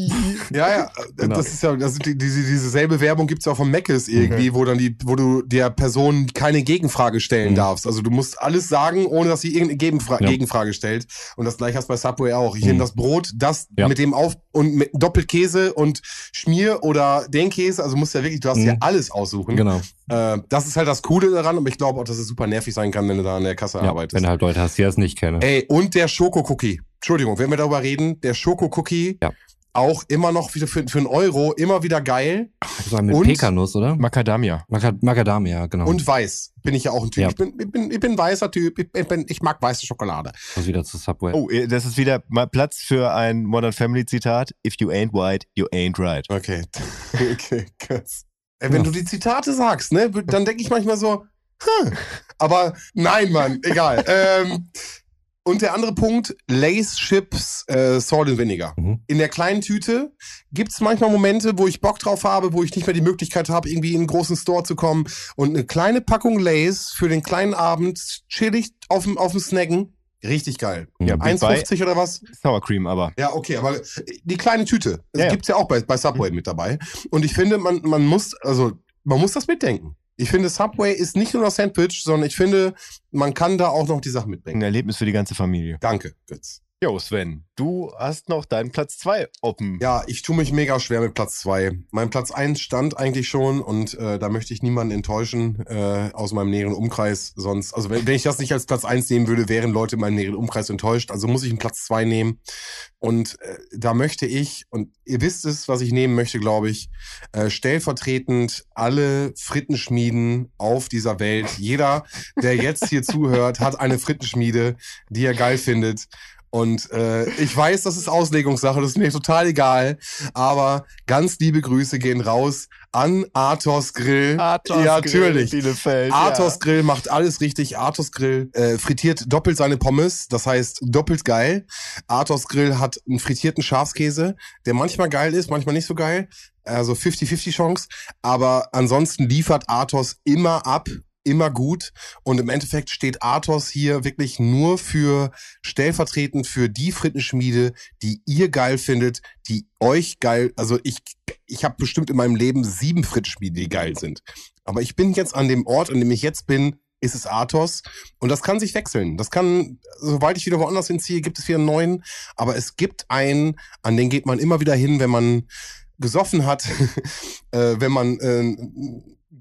Ja, ja, Genau. das ist ja, das ist die, diese, diese selbe Werbung gibt's ja auch von Meckes irgendwie, wo dann die, wo du der Person keine Gegenfrage stellen Mhm. darfst. Also du musst alles sagen, ohne dass sie irgendeine Gegenfra Ja. Gegenfrage stellt. Und das gleiche hast du bei Subway auch. Ich Mhm. nehme das Brot, das Ja. mit dem auf und mit Doppelkäse und Schmier oder den Käse. Also musst du ja wirklich, du hast Mhm. ja alles aussuchen. Genau. Äh, das ist halt das Coole daran, aber ich glaube auch, dass es super nervig sein kann, wenn du da an der Kasse Ja, arbeitest. wenn du halt Leute hast, die das nicht kennen. Ey, und der Schoko-Cookie. Entschuldigung, wenn wir darüber reden, der Schoko-Cookie, Ja. auch immer noch wieder für, für einen Euro, immer wieder geil. Das war mit und- Pekanuss, oder? Macadamia. Maca- Macadamia, genau. Und weiß. Bin ich ja auch ein Typ. Ja. Ich, bin, ich, bin, ich bin ein weißer Typ. Ich, bin, ich mag weiße Schokolade. Was wieder zu Subway. Oh, eh, das ist wieder mal Platz für ein Modern Family Zitat. If you ain't white, you ain't right. Okay. okay, krass. Ey, wenn Ja. du die Zitate sagst, ne, dann denke ich manchmal so, Hm. Aber nein, Mann, egal. ähm, und der andere Punkt, Lace Chips äh, Salt and Vinegar. Mhm. In der kleinen Tüte gibt's manchmal Momente, wo ich Bock drauf habe, wo ich nicht mehr die Möglichkeit habe, irgendwie in einen großen Store zu kommen. Und eine kleine Packung Lace für den kleinen Abend, chillig auf dem, auf dem Snacken. Richtig geil. Ja, bei 1,50 oder was? Sour Cream aber. Ja, okay, aber die kleine Tüte, das Ja, ja. gibt's ja auch bei, bei Subway mit dabei. Und ich finde, man, man muss, also, man muss das mitdenken. Ich finde, Subway ist nicht nur das Sandwich, sondern ich finde, man kann da auch noch die Sachen Ein mitbringen. Erlebnis für die ganze Familie. Danke, Götz. Jo, Sven, du hast noch deinen Platz 2 offen. Ja, ich tue mich mega schwer mit Platz zwei. Mein Platz eins stand eigentlich schon und äh, da möchte ich niemanden enttäuschen äh, aus meinem näheren Umkreis. Sonst, also wenn, wenn ich das nicht als Platz eins nehmen würde, wären Leute in meinem näheren Umkreis enttäuscht. Also muss ich einen Platz zwei nehmen. Und äh, da möchte ich, und ihr wisst es, was ich nehmen möchte, glaube ich, äh, stellvertretend alle Frittenschmieden auf dieser Welt. Jeder, der jetzt hier zuhört, hat eine Frittenschmiede, die er geil findet. Und äh, ich weiß, das ist Auslegungssache, das ist mir total egal. Aber ganz liebe Grüße gehen raus an Athos Grill. ja, natürlich. Bielefeld. Athos Grill macht alles richtig. Athos Grill äh, frittiert doppelt seine Pommes, das heißt doppelt geil. Athos Grill hat einen frittierten Schafskäse, der manchmal geil ist, manchmal nicht so geil. Also 50-50 Chance. Aber ansonsten liefert Athos immer ab. Immer gut. Und im Endeffekt steht Athos hier wirklich nur für stellvertretend für die Frittenschmiede, die ihr geil findet, die euch geil, also ich, ich habe bestimmt in meinem Leben sieben Frittenschmiede, die geil sind. Aber ich bin jetzt an dem Ort, an dem ich jetzt bin, ist es Athos. Und das kann sich wechseln. Das kann, sobald ich wieder woanders hinziehe, gibt es wieder einen neuen. Aber es gibt einen, an den geht man immer wieder hin, wenn man gesoffen hat, äh, wenn man äh,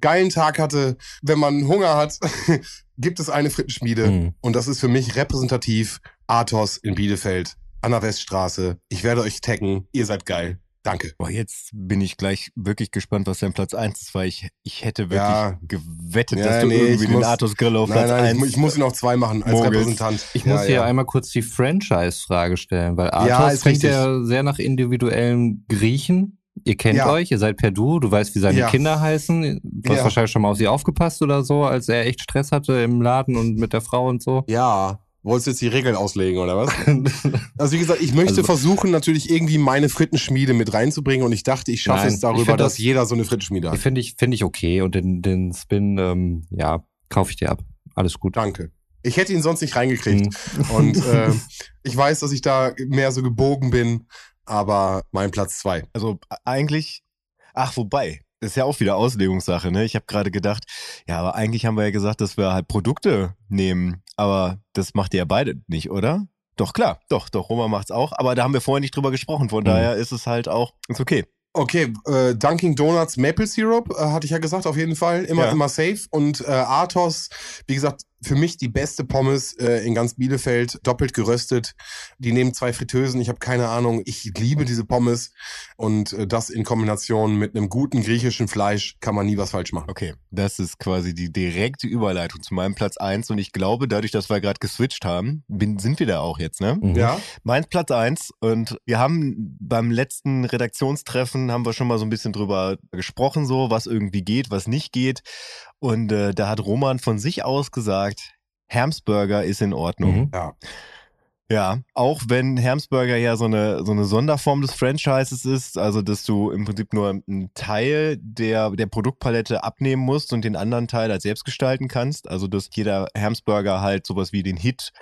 geilen Tag hatte, wenn man Hunger hat, gibt es eine Frittenschmiede. Mhm. Und das ist für mich repräsentativ Athos in Bielefeld an der Weststraße. Ich werde euch taggen. Ihr seid geil. Danke. Boah, jetzt bin ich gleich wirklich gespannt, was dein Platz 1 ist, weil ich, ich hätte wirklich Ja. gewettet, Ja, dass du nee, irgendwie ich den muss- Athos Grill auf Nein, Platz nein, 1 ich, ich muss ihn auch zwei machen als Mogelst. Repräsentant. Ich muss ja, hier ja. einmal kurz die Franchise-Frage stellen, weil Ja, Arthos ist klingt richtig. ja sehr nach individuellen Griechen. Ihr kennt Ja. euch, ihr seid per Du, du weißt, wie seine Ja. Kinder heißen. Du hast Ja. wahrscheinlich schon mal auf sie aufgepasst oder so, als er echt Stress hatte im Laden und mit der Frau und so. Ja. Wolltest du jetzt die Regeln auslegen, oder was? Also wie gesagt, ich möchte Also- versuchen, natürlich irgendwie meine Frittenschmiede mit reinzubringen und ich dachte, ich schaffe Nein, es darüber, find dass das- jeder so eine Frittenschmiede hat. Finde ich, finde ich okay und den, den Spin, ähm, ja, kaufe ich dir ab. Alles gut. Danke. Ich hätte ihn sonst nicht reingekriegt. Mhm. Und äh, ich weiß, dass ich da mehr so gebogen bin, aber mein Platz zwei. Also eigentlich, ach wobei, ist ja auch wieder Auslegungssache, ne? Ich habe gerade gedacht, ja, aber eigentlich haben wir ja gesagt, dass wir halt Produkte nehmen, aber das macht ihr ja beide nicht, oder? Doch, klar, doch, doch, Roma macht's auch, aber da haben wir vorher nicht drüber gesprochen, von Mhm. daher ist es halt auch, ist okay. Okay, äh, Dunkin' Donuts Maple Syrup, äh, hatte ich ja gesagt, auf jeden Fall. Immer, Ja. immer safe. Und äh, Athos, wie gesagt, für mich die beste Pommes äh, in ganz Bielefeld, doppelt geröstet. Die nehmen zwei Fritteusen, ich habe keine Ahnung. Ich liebe diese Pommes. Und äh, das in Kombination mit einem guten griechischen Fleisch kann man nie was falsch machen. Okay, das ist quasi die direkte Überleitung zu meinem Platz eins und ich glaube, dadurch, dass wir gerade geswitcht haben, bin, sind wir da auch jetzt, ne? Mhm. Ja? Mein Platz eins und wir haben beim letzten Redaktionstreffen haben wir schon mal so ein bisschen drüber gesprochen, so was irgendwie geht, was nicht geht. Und äh, da hat Roman von sich aus gesagt, Hermsburger ist in Ordnung. Mhm. Ja. Ja, auch wenn Hermsburger ja so eine, so eine Sonderform des Franchises ist, also dass du im Prinzip nur einen Teil der, der Produktpalette abnehmen musst und den anderen Teil halt selbst gestalten kannst. Also dass jeder Hermsburger halt sowas wie den Hit,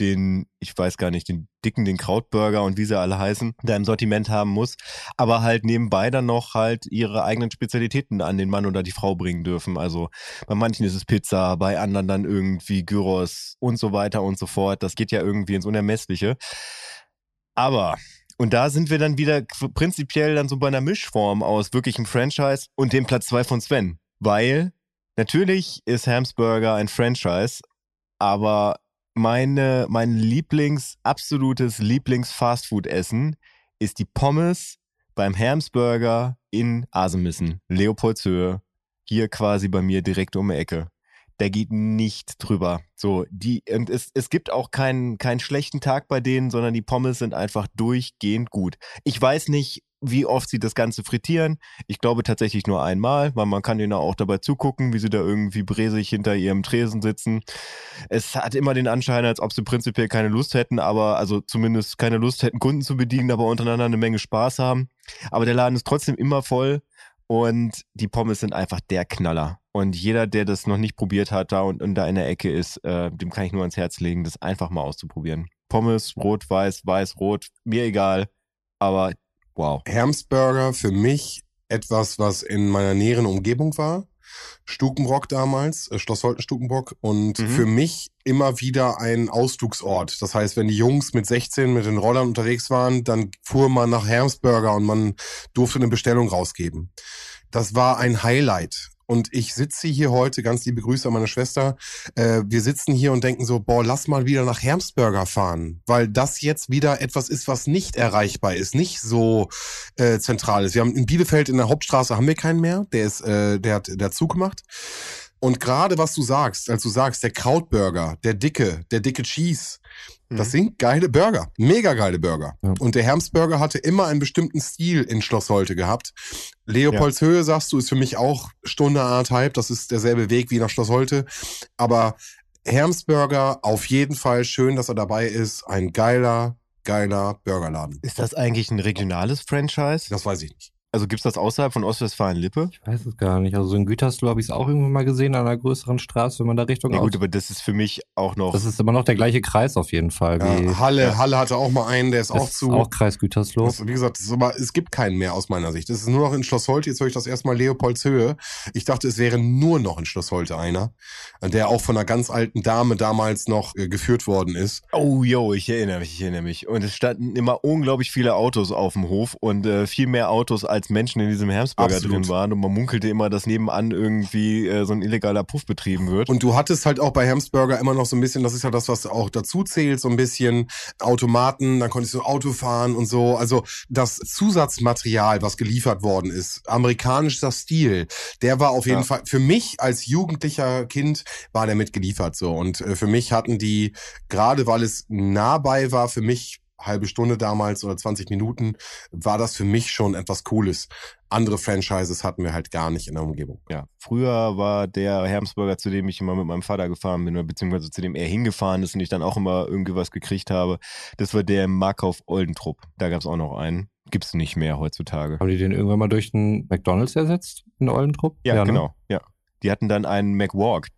den, ich weiß gar nicht, den dicken, den Krautburger und wie sie alle heißen, da im Sortiment haben muss, aber halt nebenbei dann noch halt ihre eigenen Spezialitäten an den Mann oder die Frau bringen dürfen. Also bei manchen ist es Pizza, bei anderen dann irgendwie Gyros und so weiter und so fort. Das geht ja irgendwie ins Unermessliche. Aber, und da sind wir dann wieder prinzipiell dann so bei einer Mischform aus wirklichem Franchise und dem Platz zwei von Sven. Weil natürlich ist Hamsburger ein Franchise, aber meine, mein Lieblings, absolutes Lieblings-Fastfood-Essen ist die Pommes beim Hamsburger in Asemissen, Leopoldshöhe, hier quasi bei mir direkt um die Ecke. Da geht nicht drüber. So, die, und es, es gibt auch keinen, keinen schlechten Tag bei denen, sondern die Pommes sind einfach durchgehend gut. Ich weiß nicht, wie oft sie das Ganze frittieren. Ich glaube tatsächlich nur einmal, weil man kann ihnen auch dabei zugucken, wie sie da irgendwie bresig hinter ihrem Tresen sitzen. Es hat immer den Anschein, als ob sie prinzipiell keine Lust hätten, aber also zumindest keine Lust hätten, Kunden zu bedienen, aber untereinander eine Menge Spaß haben. Aber der Laden ist trotzdem immer voll und die Pommes sind einfach der Knaller. Und jeder, der das noch nicht probiert hat, da und, und da in der Ecke ist, äh, dem kann ich nur ans Herz legen, das einfach mal auszuprobieren. Pommes, rot, weiß, weiß, rot, mir egal. Aber wow. Hermsburger für mich etwas, was in meiner näheren Umgebung war. Stukenbrock damals, äh, Schloss Holten Stukenbrock und Mhm. für mich immer wieder ein Ausflugsort. Das heißt, wenn die Jungs mit 16 mit den Rollern unterwegs waren, dann fuhr man nach Hermsburger und man durfte eine Bestellung rausgeben. Das war ein Highlight. Und ich sitze hier heute, ganz liebe Grüße an meine Schwester, äh, wir sitzen hier und denken so, boah, lass mal wieder nach Hermsburger fahren, weil das jetzt wieder etwas ist, was nicht erreichbar ist, nicht so äh, zentral ist. Wir haben in Bielefeld in der Hauptstraße haben wir keinen mehr, der ist, äh, der hat, der hat zugemacht. Und gerade was du sagst, als du sagst, der Krautburger, der dicke, der dicke Cheese, das Mhm. sind geile Burger, mega geile Burger. Ja. Und der Hermsburger hatte immer einen bestimmten Stil in Schloss Holte gehabt. Leopoldshöhe, sagst du, ist für mich auch Stunde anderthalb. Das ist derselbe Weg wie nach Schloss Holte. Aber Hermsburger auf jeden Fall schön, dass er dabei ist. Ein geiler, geiler Burgerladen. Ist das eigentlich ein regionales Franchise? Das weiß ich nicht. Also gibt's das außerhalb von Ostwestfalen-Lippe? Ich weiß es gar nicht. Also so in Gütersloh habe ich es auch irgendwann mal gesehen an einer größeren Straße, wenn man da Richtung Ja gut, aber das ist für mich auch noch. Das ist immer noch der gleiche Kreis auf jeden Fall. Wie Ja, Halle, ja. Halle hatte auch mal einen, der ist das auch ist zu. auch Kreis Gütersloh. Das, wie gesagt, ist aber, es gibt keinen mehr aus meiner Sicht. Es ist nur noch in Schloss Holte. Jetzt höre ich das erstmal Leopoldshöhe. Ich dachte, es wäre nur noch in Schloss Holte einer, der auch von einer ganz alten Dame damals noch äh, geführt worden ist. Oh, yo, ich erinnere mich, ich erinnere mich. Und es standen immer unglaublich viele Autos auf dem Hof und äh, viel mehr Autos als Menschen in diesem Hermsburger Absolut. drin waren. Und man munkelte immer, dass nebenan irgendwie äh, so ein illegaler Puff betrieben wird. Und du hattest halt auch bei Hamsburger immer noch so ein bisschen, das ist ja das, was auch dazu zählt, so ein bisschen Automaten, dann konntest du Auto fahren und so. Also das Zusatzmaterial, was geliefert worden ist, amerikanischer Stil, der war auf jeden Ja. Fall, für mich als jugendlicher Kind war der mitgeliefert so. Und äh, für mich hatten die, gerade weil es nah bei war, für mich halbe Stunde damals oder 20 Minuten, war das für mich schon etwas Cooles. Andere Franchises hatten wir halt gar nicht in der Umgebung. Ja, früher war der Hermsburger, zu dem ich immer mit meinem Vater gefahren bin, oder beziehungsweise zu dem er hingefahren ist und ich dann auch immer irgendwie was gekriegt habe. Das war der Markauf Oldentrupp. Da gab's auch noch einen. Gibt's nicht mehr heutzutage. Haben die den irgendwann mal durch einen McDonalds ersetzt in Oldentrupp? Ja, ne? genau. Ja. Die hatten dann einen McWalk,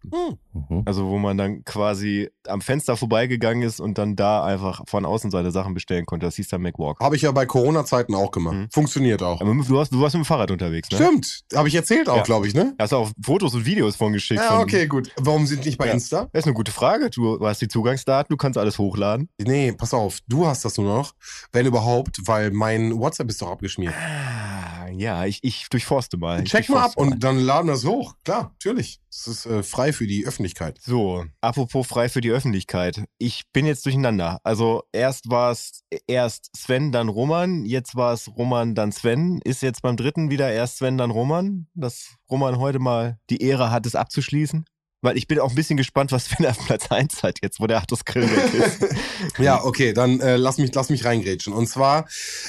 Mhm. also wo man dann quasi am Fenster vorbeigegangen ist und dann da einfach von Außenseite Sachen bestellen konnte. Das hieß dann McWalk. Habe ich ja bei Corona-Zeiten auch gemacht. Mhm. Funktioniert auch. Aber du, hast, du warst mit dem Fahrrad unterwegs, ne? Stimmt, habe ich erzählt auch, Ja. glaube ich, ne? Hast du auch Fotos und Videos von geschickt. Ja, okay, gut. Warum sind die nicht bei Ja. Insta? Das ist eine gute Frage. Du hast die Zugangsdaten, du kannst alles hochladen. Nee, pass auf, du hast das nur noch, wenn überhaupt, weil mein WhatsApp ist doch abgeschmiert. Ah, ja, ich, ich durchforste mal. Ich Check mal ab durchforste und dann laden wir es hoch. Klar, natürlich. Es ist äh, frei für die Öffentlichkeit. So, apropos frei für die Öffentlichkeit. Ich bin jetzt durcheinander. Also erst war es erst Sven, dann Roman. Jetzt war es Roman, dann Sven. Ist jetzt beim dritten wieder erst Sven, dann Roman. Dass Roman heute mal die Ehre hat, es abzuschließen. Weil ich bin auch ein bisschen gespannt, was Sven auf Platz 1 hat, jetzt wo der Artus Grill weg ist. Ja, okay, dann äh, lass mich lass mich reingrätschen. Und zwar,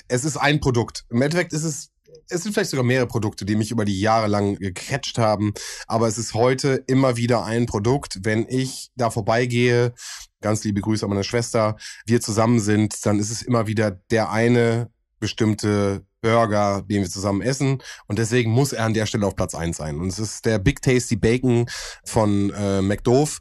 es ist ein Produkt. Im Endeffekt ist es es sind vielleicht sogar mehrere Produkte, die mich über die Jahre lang gecatcht haben, aber es ist heute immer wieder ein Produkt, wenn ich da vorbeigehe, ganz liebe Grüße an meine Schwester, wir zusammen sind, dann ist es immer wieder der eine bestimmte Burger, den wir zusammen essen. Und deswegen muss er an der Stelle auf Platz eins sein. Und es ist der Big Tasty Bacon von äh, McDove.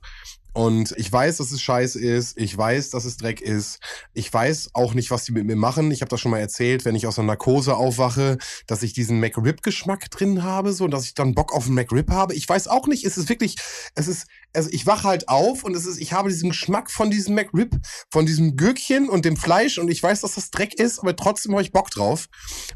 Und ich weiß, dass es scheiße ist. Ich weiß, dass es Dreck ist. Ich weiß auch nicht, was die mit mir machen. Ich habe das schon mal erzählt, wenn ich aus einer Narkose aufwache, dass ich diesen McRib-Geschmack drin habe, so, und dass ich dann Bock auf einen McRib habe. Ich weiß auch nicht, es ist wirklich, es ist, also ich wache halt auf und es ist, ich habe diesen Geschmack von diesem McRib, von diesem Gürkchen und dem Fleisch und ich weiß, dass das Dreck ist, aber trotzdem habe ich Bock drauf.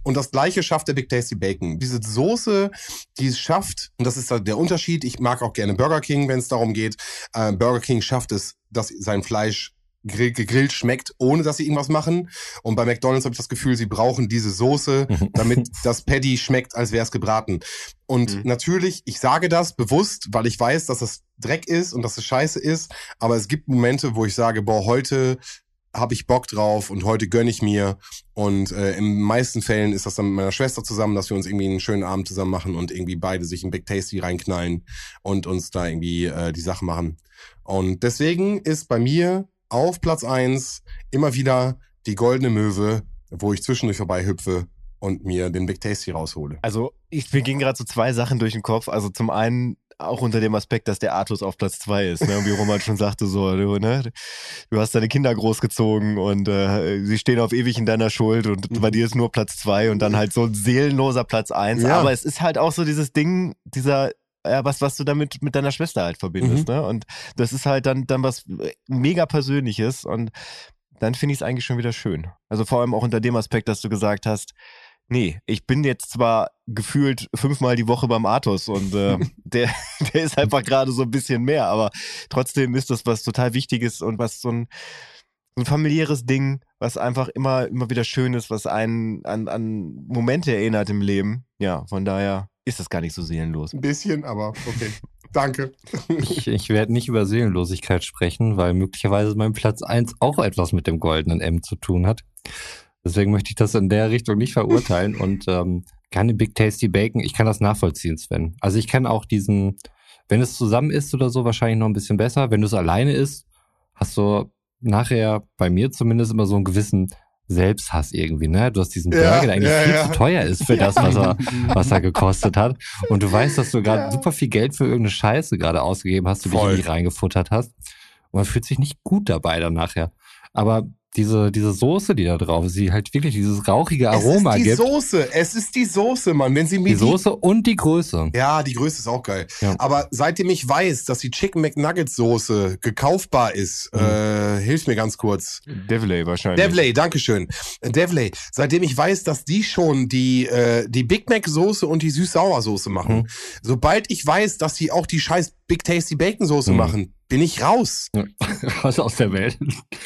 Und das gleiche schafft der Big Tasty Bacon. Diese Soße, die es schafft, und das ist da der Unterschied. Ich mag auch gerne Burger King, wenn es darum geht. Äh, Burger King schafft es, dass sein Fleisch grill, gegrillt schmeckt, ohne dass sie irgendwas machen. Und bei McDonald's habe ich das Gefühl, sie brauchen diese Soße, damit das Patty schmeckt, als wäre es gebraten. Und Mhm. natürlich, ich sage das bewusst, weil ich weiß, dass das Dreck ist und dass es scheiße ist. Aber es gibt Momente, wo ich sage, boah, heute habe ich Bock drauf und heute gönne ich mir. Und äh, in meisten Fällen ist das dann mit meiner Schwester zusammen, dass wir uns irgendwie einen schönen Abend zusammen machen und irgendwie beide sich ein Big Tasty reinknallen und uns da irgendwie äh, die Sachen machen. Und deswegen ist bei mir auf Platz eins immer wieder die goldene Möwe, wo ich zwischendurch vorbei hüpfe und mir den Big Tasty raushole. Also ich, mir gingen gerade so zwei Sachen durch den Kopf. Also zum einen auch unter dem Aspekt, dass der Artus auf Platz zwei ist. Ne? Wie Roman schon sagte, so, du, ne? du hast deine Kinder großgezogen und äh, sie stehen auf ewig in deiner Schuld und bei dir ist nur Platz zwei und dann halt so ein seelenloser Platz eins. Ja. Aber es ist halt auch so dieses Ding, dieser ja, was, was du damit mit deiner Schwester halt verbindest, Mhm. ne? Und das ist halt dann, dann was mega Persönliches und dann finde ich es eigentlich schon wieder schön. Also vor allem auch unter dem Aspekt, dass du gesagt hast, nee, ich bin jetzt zwar gefühlt fünfmal die Woche beim Artus und äh, der, der ist einfach gerade so ein bisschen mehr, aber trotzdem ist das was total Wichtiges und was so ein, so ein familiäres Ding, was einfach immer, immer wieder schön ist, was einen an, an Momente erinnert im Leben. Ja, von daher ist das gar nicht so seelenlos. Ein bisschen, aber okay. Danke. Ich, ich werde nicht über Seelenlosigkeit sprechen, weil möglicherweise mein Platz eins auch etwas mit dem goldenen M zu tun hat. Deswegen möchte ich das in der Richtung nicht verurteilen und ähm, keine Big Tasty Bacon, ich kann das nachvollziehen, Sven. Also ich kann auch diesen, wenn es zusammen ist oder so, wahrscheinlich noch ein bisschen besser. Wenn du es alleine isst, hast du nachher bei mir zumindest immer so einen gewissen Selbsthass irgendwie, ne? Du hast diesen Ja, Burger, der eigentlich ja, viel ja. zu teuer ist für das, was er, was er gekostet hat. Und du weißt, dass du gerade super viel Geld für irgendeine Scheiße gerade ausgegeben hast, du dich irgendwie reingefuttert hast. Und man fühlt sich nicht gut dabei dann nachher. Aber diese, diese Soße, die da drauf ist, die halt wirklich dieses rauchige Aroma es ist die gibt. Soße. Es ist die Soße, Mann. Wenn sie mir Die Soße und die Größe. Ja, die Größe ist auch geil. Ja. Aber seitdem ich weiß, dass die Chicken McNuggets Soße gekaufbar ist, Mhm. äh, hilf mir ganz kurz. Devlay wahrscheinlich. Devlay, Dankeschön. Devlay, seitdem ich weiß, dass die schon die, äh, die Big Mac Soße und die Süß-Sauer-Soße machen, Mhm. sobald ich weiß, dass die auch die scheiß Big Tasty Bacon Soße Mhm. machen, bin ich raus. Was aus der Welt?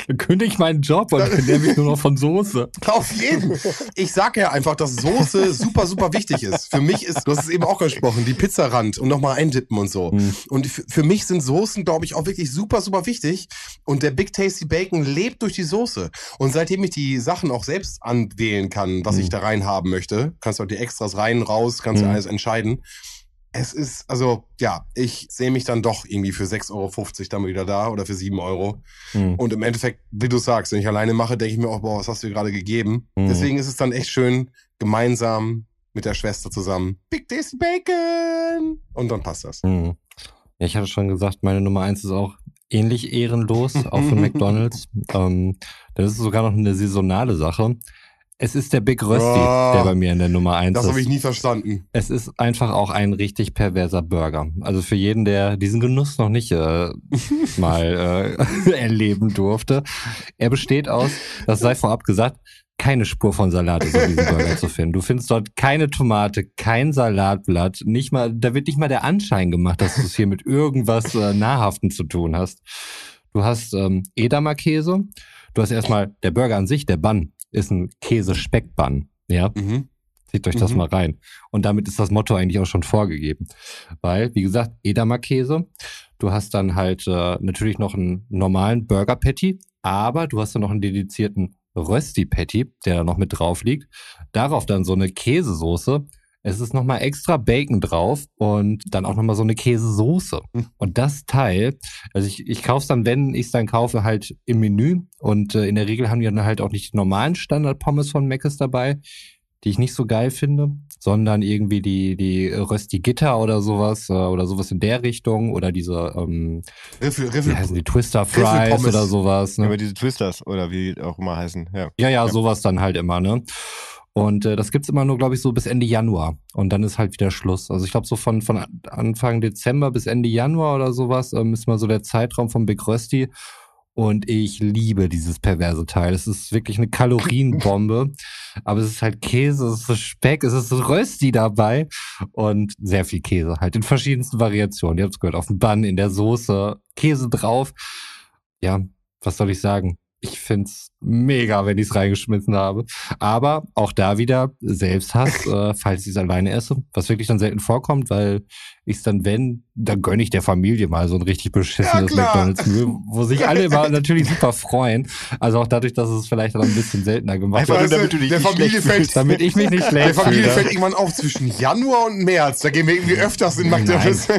Dann kündige ich meinen Job und ernähre mich nur noch von Soße. Auf jeden. Ich sag ja einfach, dass Soße super, super wichtig ist. Für mich ist, du hast es eben auch gesprochen, die Pizzarand und nochmal eindippen und so. Mhm. Und für mich sind Soßen, glaube ich, auch wirklich super, super wichtig. Und der Big Tasty Bacon lebt durch die Soße. Und seitdem ich die Sachen auch selbst anwählen kann, was Mhm. ich da rein haben möchte, kannst du auch die Extras rein, raus, kannst du Mhm. alles entscheiden. Es ist, also, ja, ich sehe mich dann doch irgendwie für 6,50 Euro dann wieder da oder für 7 Euro. Mhm. Und im Endeffekt, wie du sagst, wenn ich alleine mache, denke ich mir auch, boah, was hast du dir gerade gegeben? Mhm. Deswegen ist es dann echt schön, gemeinsam mit der Schwester zusammen, Big Tasty Bacon! Und dann passt das. Mhm. Ja, ich hatte schon gesagt, meine Nummer eins ist auch ähnlich ehrenlos, auch für McDonalds. Ähm, das ist sogar noch eine saisonale Sache. Es ist der Big Rösti, Oh, der bei mir in der Nummer eins Das ist. habe ich nie verstanden. Es ist einfach auch ein richtig perverser Burger. Also für jeden, der diesen Genuss noch nicht äh, mal äh, erleben durfte. Er besteht aus, das sei vorab gesagt, keine Spur von Salat ist auf diesem Burger zu finden. Du findest dort keine Tomate, kein Salatblatt, nicht mal, da wird nicht mal der Anschein gemacht, dass du es hier mit irgendwas äh, Nahrhaften zu tun hast. Du hast ähm, Edamer Käse. Du hast erstmal der Burger an sich, der Bun, ist ein Käse-Speck-Bun. Ja, Mhm. Zieht euch das Mhm. mal rein. Und damit ist das Motto eigentlich auch schon vorgegeben. Weil, wie gesagt, Edamer Käse. Du hast dann halt äh, natürlich noch einen normalen Burger Patty, aber du hast dann noch einen dedizierten Rösti Patty, der da noch mit drauf liegt. Darauf dann so eine Käsesoße. Es ist nochmal extra Bacon drauf und dann auch nochmal so eine Käsesoße. Und das Teil, also ich, ich kaufe es dann, wenn ich es dann kaufe, halt im Menü. Und äh, in der Regel haben die dann halt auch nicht die normalen Standard-Pommes von Mc's dabei, die ich nicht so geil finde, sondern irgendwie die, die Rösti Gitter oder sowas, äh, oder sowas in der Richtung, oder diese, ähm, Riffel, wie Riffel. heißen die Twister Fries oder sowas. Ne? Aber diese Twisters oder wie die auch immer heißen. Ja. Ja, ja, sowas dann halt immer, ne? Und äh, das gibt's immer nur, glaube ich, so bis Ende Januar. Und dann ist halt wieder Schluss. Also ich glaube, so von, von Anfang Dezember bis Ende Januar oder sowas ähm, ist mal so der Zeitraum von Big Rösti. Und ich liebe dieses perverse Teil. Es ist wirklich eine Kalorienbombe. aber es ist halt Käse, es ist Speck, es ist Rösti dabei. Und sehr viel Käse halt in verschiedensten Variationen. Ihr habt es gehört, auf dem Bun, in der Soße, Käse drauf. Ja, was soll ich sagen? Ich find's mega, wenn ich's reingeschmissen habe. Aber auch da wieder Selbsthass, äh, falls ich es alleine esse, was wirklich dann selten vorkommt, weil ich dann, wenn, dann gönne ich der Familie mal so ein richtig beschissenes Ja, klar. McDonalds-Menü, wo sich alle immer natürlich super freuen. Also auch dadurch, dass es vielleicht dann ein bisschen seltener gemacht Einfach wird. nur, damit du dich der nicht Familie fällt, fühlst. Damit ich mich nicht der schlecht Familie fühle. fällt irgendwann auf zwischen Januar und März. Da gehen wir irgendwie öfters in McDonalds.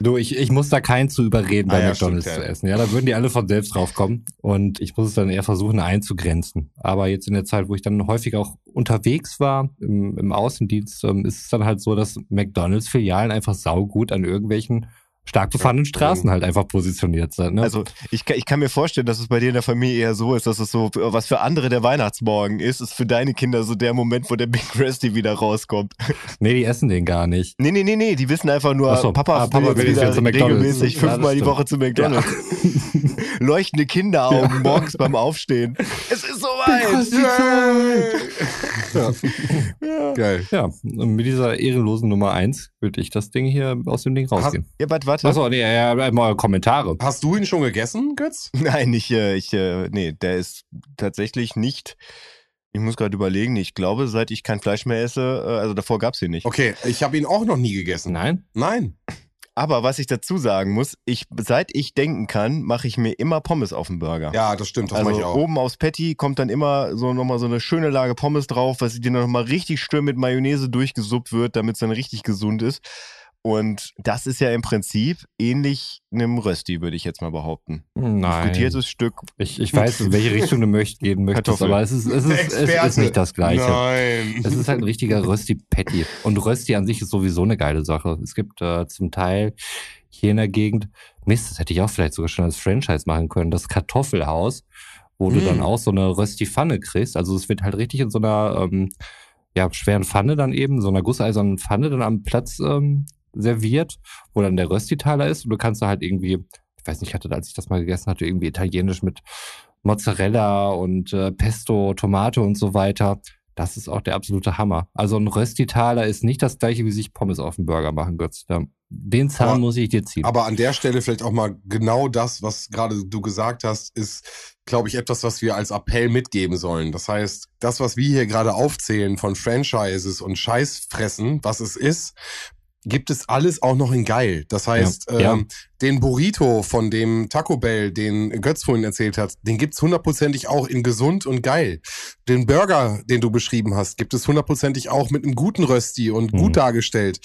Du, ich, ich muss da keinen zu überreden, bei Ah ja, McDonalds stimmt, zu essen. Ja, da würden die alle von selbst drauf kommen. Und ich muss es dann eher versuchen einzugrenzen. Aber jetzt in der Zeit, wo ich dann häufig auch unterwegs war, im, im Außendienst, ähm, ist es dann halt so, dass McDonalds-Filialen einfach saugut an irgendwelchen stark befahrenen Straßen halt einfach positioniert sind. Ne? Also ich kann, ich kann mir vorstellen, dass es bei dir in der Familie eher so ist, dass es so, was für andere der Weihnachtsmorgen ist, ist für deine Kinder so der Moment, wo der Big Rusty wieder rauskommt. nee, die essen den gar nicht. Nee, nee, nee, nee, die wissen einfach nur, so. Papa, Ah, Papa will jetzt wieder regelmäßig Ja, fünfmal die. Woche zu McDonalds. Leuchtende Kinderaugen morgens beim Aufstehen. Es ist soweit! Geil. Ja, und mit dieser ehrenlosen Nummer eins würde ich das Ding hier aus dem Ding rausgehen. Ja, warte, warte. Achso, nee, ja, ja, mal Kommentare. Hast du ihn schon gegessen, Götz? Nein, ich, äh, ich, äh, nee, der ist tatsächlich nicht. Ich muss gerade überlegen, ich glaube, seit ich kein Fleisch mehr esse, äh, also davor gab's ihn nicht. Okay, ich habe ihn auch noch nie gegessen. Nein? Nein. Aber was ich dazu sagen muss, ich, seit ich denken kann, mache ich mir immer Pommes auf den Burger. Ja, das stimmt, das mache also ich auch. oben aufs Patty kommt dann immer so nochmal so eine schöne Lage Pommes drauf, was die dann nochmal richtig schön mit Mayonnaise durchgesuppt wird, damit es dann richtig gesund ist. Und das ist ja im Prinzip ähnlich einem Rösti, würde ich jetzt mal behaupten. Nein. Gutiertes Stück. Ich, ich weiß, in welche Richtung du möcht, gehen möchtest, Kartoffel. aber es ist, es, ist, es ist nicht das Gleiche. Nein. Es ist halt ein richtiger Rösti Patty. Und Rösti an sich ist sowieso eine geile Sache. Es gibt äh, zum Teil hier in der Gegend, Mist, das hätte ich auch vielleicht sogar schon als Franchise machen können, das Kartoffelhaus, wo du Mm. dann auch so eine Rösti-Pfanne kriegst. Also es wird halt richtig in so einer ähm, ja, schweren Pfanne dann eben, so einer gusseisernen Pfanne dann am Platz ähm, serviert, wo dann der Rösti-Teiler ist und du kannst da halt irgendwie, ich weiß nicht, ich hatte, als ich das mal gegessen hatte, irgendwie italienisch mit Mozzarella und äh, Pesto, Tomate und so weiter. Das ist auch der absolute Hammer. Also ein Rösti-Taler ist nicht das gleiche, wie sich Pommes auf dem Burger machen, Götz. Den Zahn Aber- muss ich dir ziehen. Aber an der Stelle vielleicht auch mal genau das, was gerade du gesagt hast, ist, glaube ich, etwas, was wir als Appell mitgeben sollen. Das heißt, das, was wir hier gerade aufzählen von Franchises und Scheißfressen, was es ist, gibt es alles auch noch in geil. Das heißt, Ja, ja. Ähm, den Burrito von dem Taco Bell, den Götz vorhin erzählt hat, den gibt's hundertprozentig auch in gesund und geil. Den Burger, den du beschrieben hast, gibt es hundertprozentig auch mit einem guten Rösti und Mhm. gut dargestellt.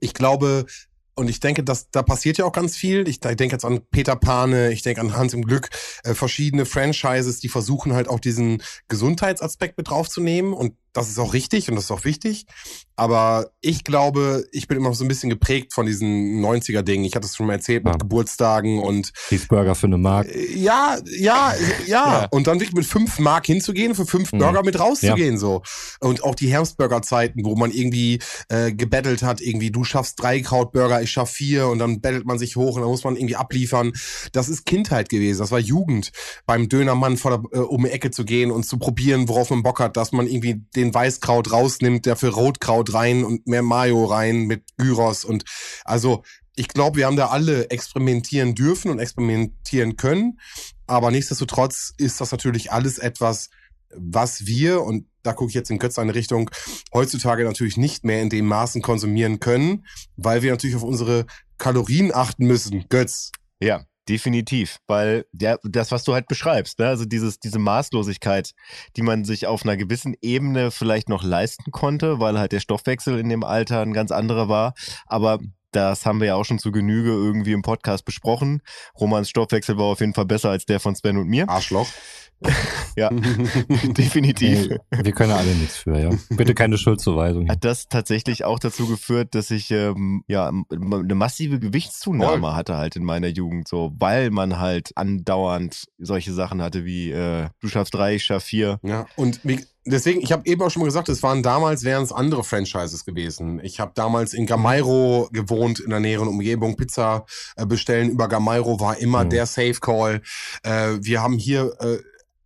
Ich glaube, und ich denke, dass da passiert ja auch ganz viel. Ich, ich denke jetzt an Peter Pane, ich denke an Hans im Glück, äh, verschiedene Franchises, die versuchen halt auch diesen Gesundheitsaspekt mit draufzunehmen. Und das ist auch richtig und das ist auch wichtig. Aber ich glaube, ich bin immer noch so ein bisschen geprägt von diesen 90er-Dingen. Ich hatte es schon mal erzählt mit Ja. Geburtstagen und Cheeseburger für eine Mark. äh, ja, ja, ja, Ja. Und dann wirklich mit fünf Mark hinzugehen, für fünf Mhm. Burger mit rauszugehen, so. Und auch die Herbstburger-Zeiten, wo man irgendwie äh, gebettelt hat, irgendwie, du schaffst drei Krautburger, ich schaff vier und dann bettelt man sich hoch und dann muss man irgendwie abliefern. Das ist Kindheit gewesen, das war Jugend, beim Dönermann vor der, äh, um die Ecke zu gehen und zu probieren, worauf man Bock hat, dass man irgendwie den Weißkraut rausnimmt, dafür Rotkraut rein und mehr Mayo rein mit Gyros und also ich glaube, wir haben da alle experimentieren dürfen und experimentieren können. Aber nichtsdestotrotz ist das natürlich alles etwas, was wir, und da gucke ich jetzt in Götz eine Richtung, heutzutage natürlich nicht mehr in dem Maßen konsumieren können, weil wir natürlich auf unsere Kalorien achten müssen. Götz. Ja, definitiv. Weil ja, das, was du halt beschreibst, ne? also dieses, diese Maßlosigkeit, die man sich auf einer gewissen Ebene vielleicht noch leisten konnte, weil halt der Stoffwechsel in dem Alter ein ganz anderer war. Aber das haben wir ja auch schon zu Genüge irgendwie im Podcast besprochen. Romans Stoffwechsel war auf jeden Fall besser als der von Sven und mir. Arschloch. Ja, definitiv. Ey, wir können ja alle nichts für, ja. Bitte keine Schuldzuweisung. Hat das tatsächlich auch dazu geführt, dass ich ähm, ja eine massive Gewichtszunahme Voll. hatte halt in meiner Jugend, so weil man halt andauernd solche Sachen hatte wie äh, du schaffst drei, ich schaff vier. Ja, und wie, deswegen, ich habe eben auch schon mal gesagt, es waren damals, wären es andere Franchises gewesen. Ich habe damals in Gamairo gewohnt, in der näheren Umgebung. Pizza äh, bestellen über Gamairo war immer Mhm. der Safe Call. Äh, wir haben hier äh,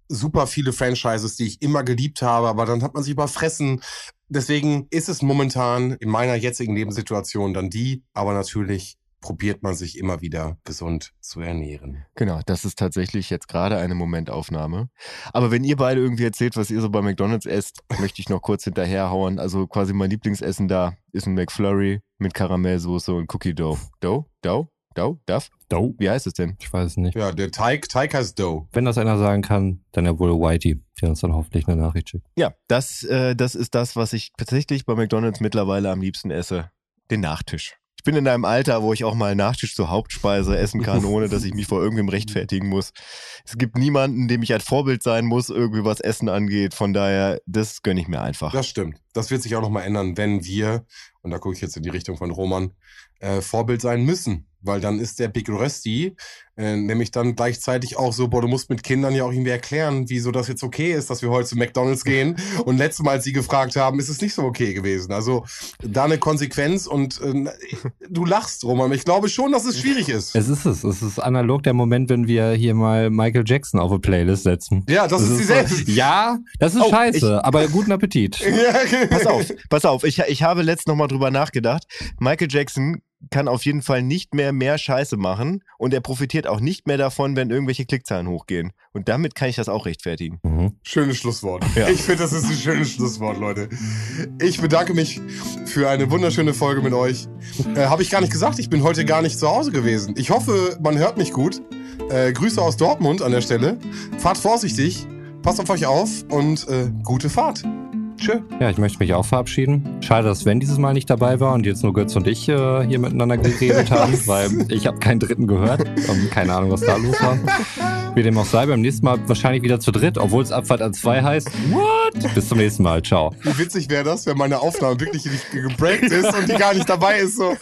super viele Franchises, die ich immer geliebt habe, aber dann hat man sich überfressen. Deswegen ist es momentan in meiner jetzigen Lebenssituation dann die, aber natürlich probiert man sich immer wieder gesund zu ernähren. Genau, das ist tatsächlich jetzt gerade eine Momentaufnahme. Aber wenn ihr beide irgendwie erzählt, was ihr so bei McDonalds esst, möchte ich noch kurz hinterherhauen. Also quasi mein Lieblingsessen da ist ein McFlurry mit Karamellsoße und Cookie Dough. Dough? Dough? Dough? Duff? Dough? Wie heißt es denn? Ich weiß es nicht. Ja, der Teig, Teig heißt Dough. Wenn das einer sagen kann, dann ja wohl Whitey, der uns dann hoffentlich eine Nachricht schickt. Ja, das, äh, das ist das, was ich tatsächlich bei McDonalds mittlerweile am liebsten esse. Den Nachtisch. Ich bin in einem Alter, wo ich auch mal Nachtisch zur Hauptspeise essen kann, ohne dass ich mich vor irgendwem rechtfertigen muss. Es gibt niemanden, dem ich als Vorbild sein muss, irgendwie was Essen angeht. Von daher, das gönne ich mir einfach. Das stimmt. Das wird sich auch nochmal ändern, wenn wir, und da gucke ich jetzt in die Richtung von Roman, äh, Vorbild sein müssen. Weil dann ist der Big Rösti äh, nämlich dann gleichzeitig auch so, boah, du musst mit Kindern ja auch irgendwie erklären, wieso das jetzt okay ist, dass wir heute zu McDonalds gehen. Und letztes Mal, als sie gefragt haben, ist es nicht so okay gewesen. Also da eine Konsequenz und äh, du lachst, Roman. Ich glaube schon, dass es schwierig ist. Es ist es. Es ist analog der Moment, wenn wir hier mal Michael Jackson auf eine Playlist setzen. Ja, das, ist dieselbe. Ja, das ist Oh, scheiße, aber guten Appetit. Ja, Pass auf, pass auf. Ich, ich habe letztens nochmal drüber nachgedacht. Michael Jackson kann auf jeden Fall nicht mehr mehr Scheiße machen und er profitiert auch nicht mehr davon, wenn irgendwelche Klickzahlen hochgehen. Und damit kann ich das auch rechtfertigen. Mhm. Schönes Schlusswort. Ja. Ich finde, das ist ein schönes Schlusswort, Leute. Ich bedanke mich für eine wunderschöne Folge mit euch. Äh, Habe ich gar nicht gesagt, ich bin heute gar nicht zu Hause gewesen. Ich hoffe, man hört mich gut. Äh, Grüße aus Dortmund an der Stelle. Fahrt vorsichtig, passt auf euch auf und äh, gute Fahrt. Tschö. Ja, ich möchte mich auch verabschieden. Schade, dass Sven dieses Mal nicht dabei war und jetzt nur Götz und ich äh, hier miteinander geredet haben, weil ich habe keinen dritten gehört und keine Ahnung, was da los war. Wie dem auch sei, beim nächsten Mal wahrscheinlich wieder zu dritt, obwohl es Abfahrt an zwei heißt. What? Bis zum nächsten Mal. Ciao. Wie witzig wäre das, wenn meine Aufnahme wirklich nicht gebreakt ist und die gar nicht dabei ist. So. okay.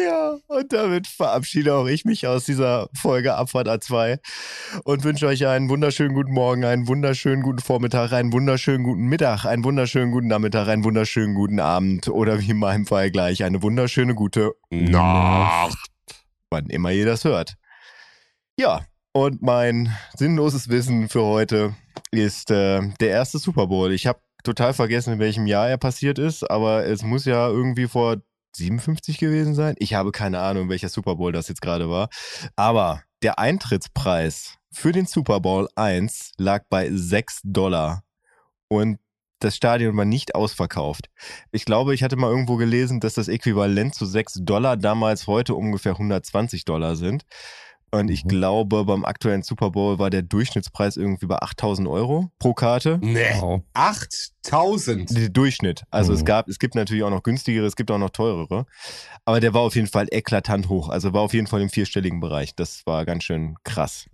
Ja, und damit verabschiede auch ich mich aus dieser Folge Abfahrt A2 und wünsche euch einen wunderschönen guten Morgen, einen wunderschönen guten Vormittag, einen wunderschönen guten Mittag, einen wunderschönen guten Nachmittag, einen wunderschönen guten Abend oder wie in meinem Fall gleich eine wunderschöne gute Nacht, wann immer ihr das hört. Ja, und mein sinnloses Wissen für heute ist äh, der erste Super Bowl. Ich habe total vergessen, in welchem Jahr er passiert ist, aber es muss ja irgendwie vor 57 gewesen sein. Ich habe keine Ahnung, welcher Super Bowl das jetzt gerade war. Aber der Eintrittspreis für den Super Bowl 1 lag bei 6 Dollar. Und das Stadion war nicht ausverkauft. Ich glaube, ich hatte mal irgendwo gelesen, dass das Äquivalent zu 6 Dollar damals heute ungefähr 120 Dollar sind. Und ich glaube, beim aktuellen Super Bowl war der Durchschnittspreis irgendwie bei 8000 Euro pro Karte. Nee. Wow. 8000. Der Durchschnitt. Also es Mhm. gab, es gibt natürlich auch noch günstigere, es gibt auch noch teurere. Aber der war auf jeden Fall eklatant hoch. Also war auf jeden Fall im vierstelligen Bereich. Das war ganz schön krass.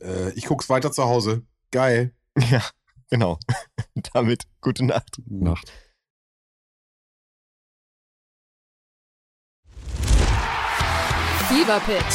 Äh, ich guck's weiter zu Hause. Geil. Ja, genau. Damit gute Nacht. Nacht. Fever Pitch,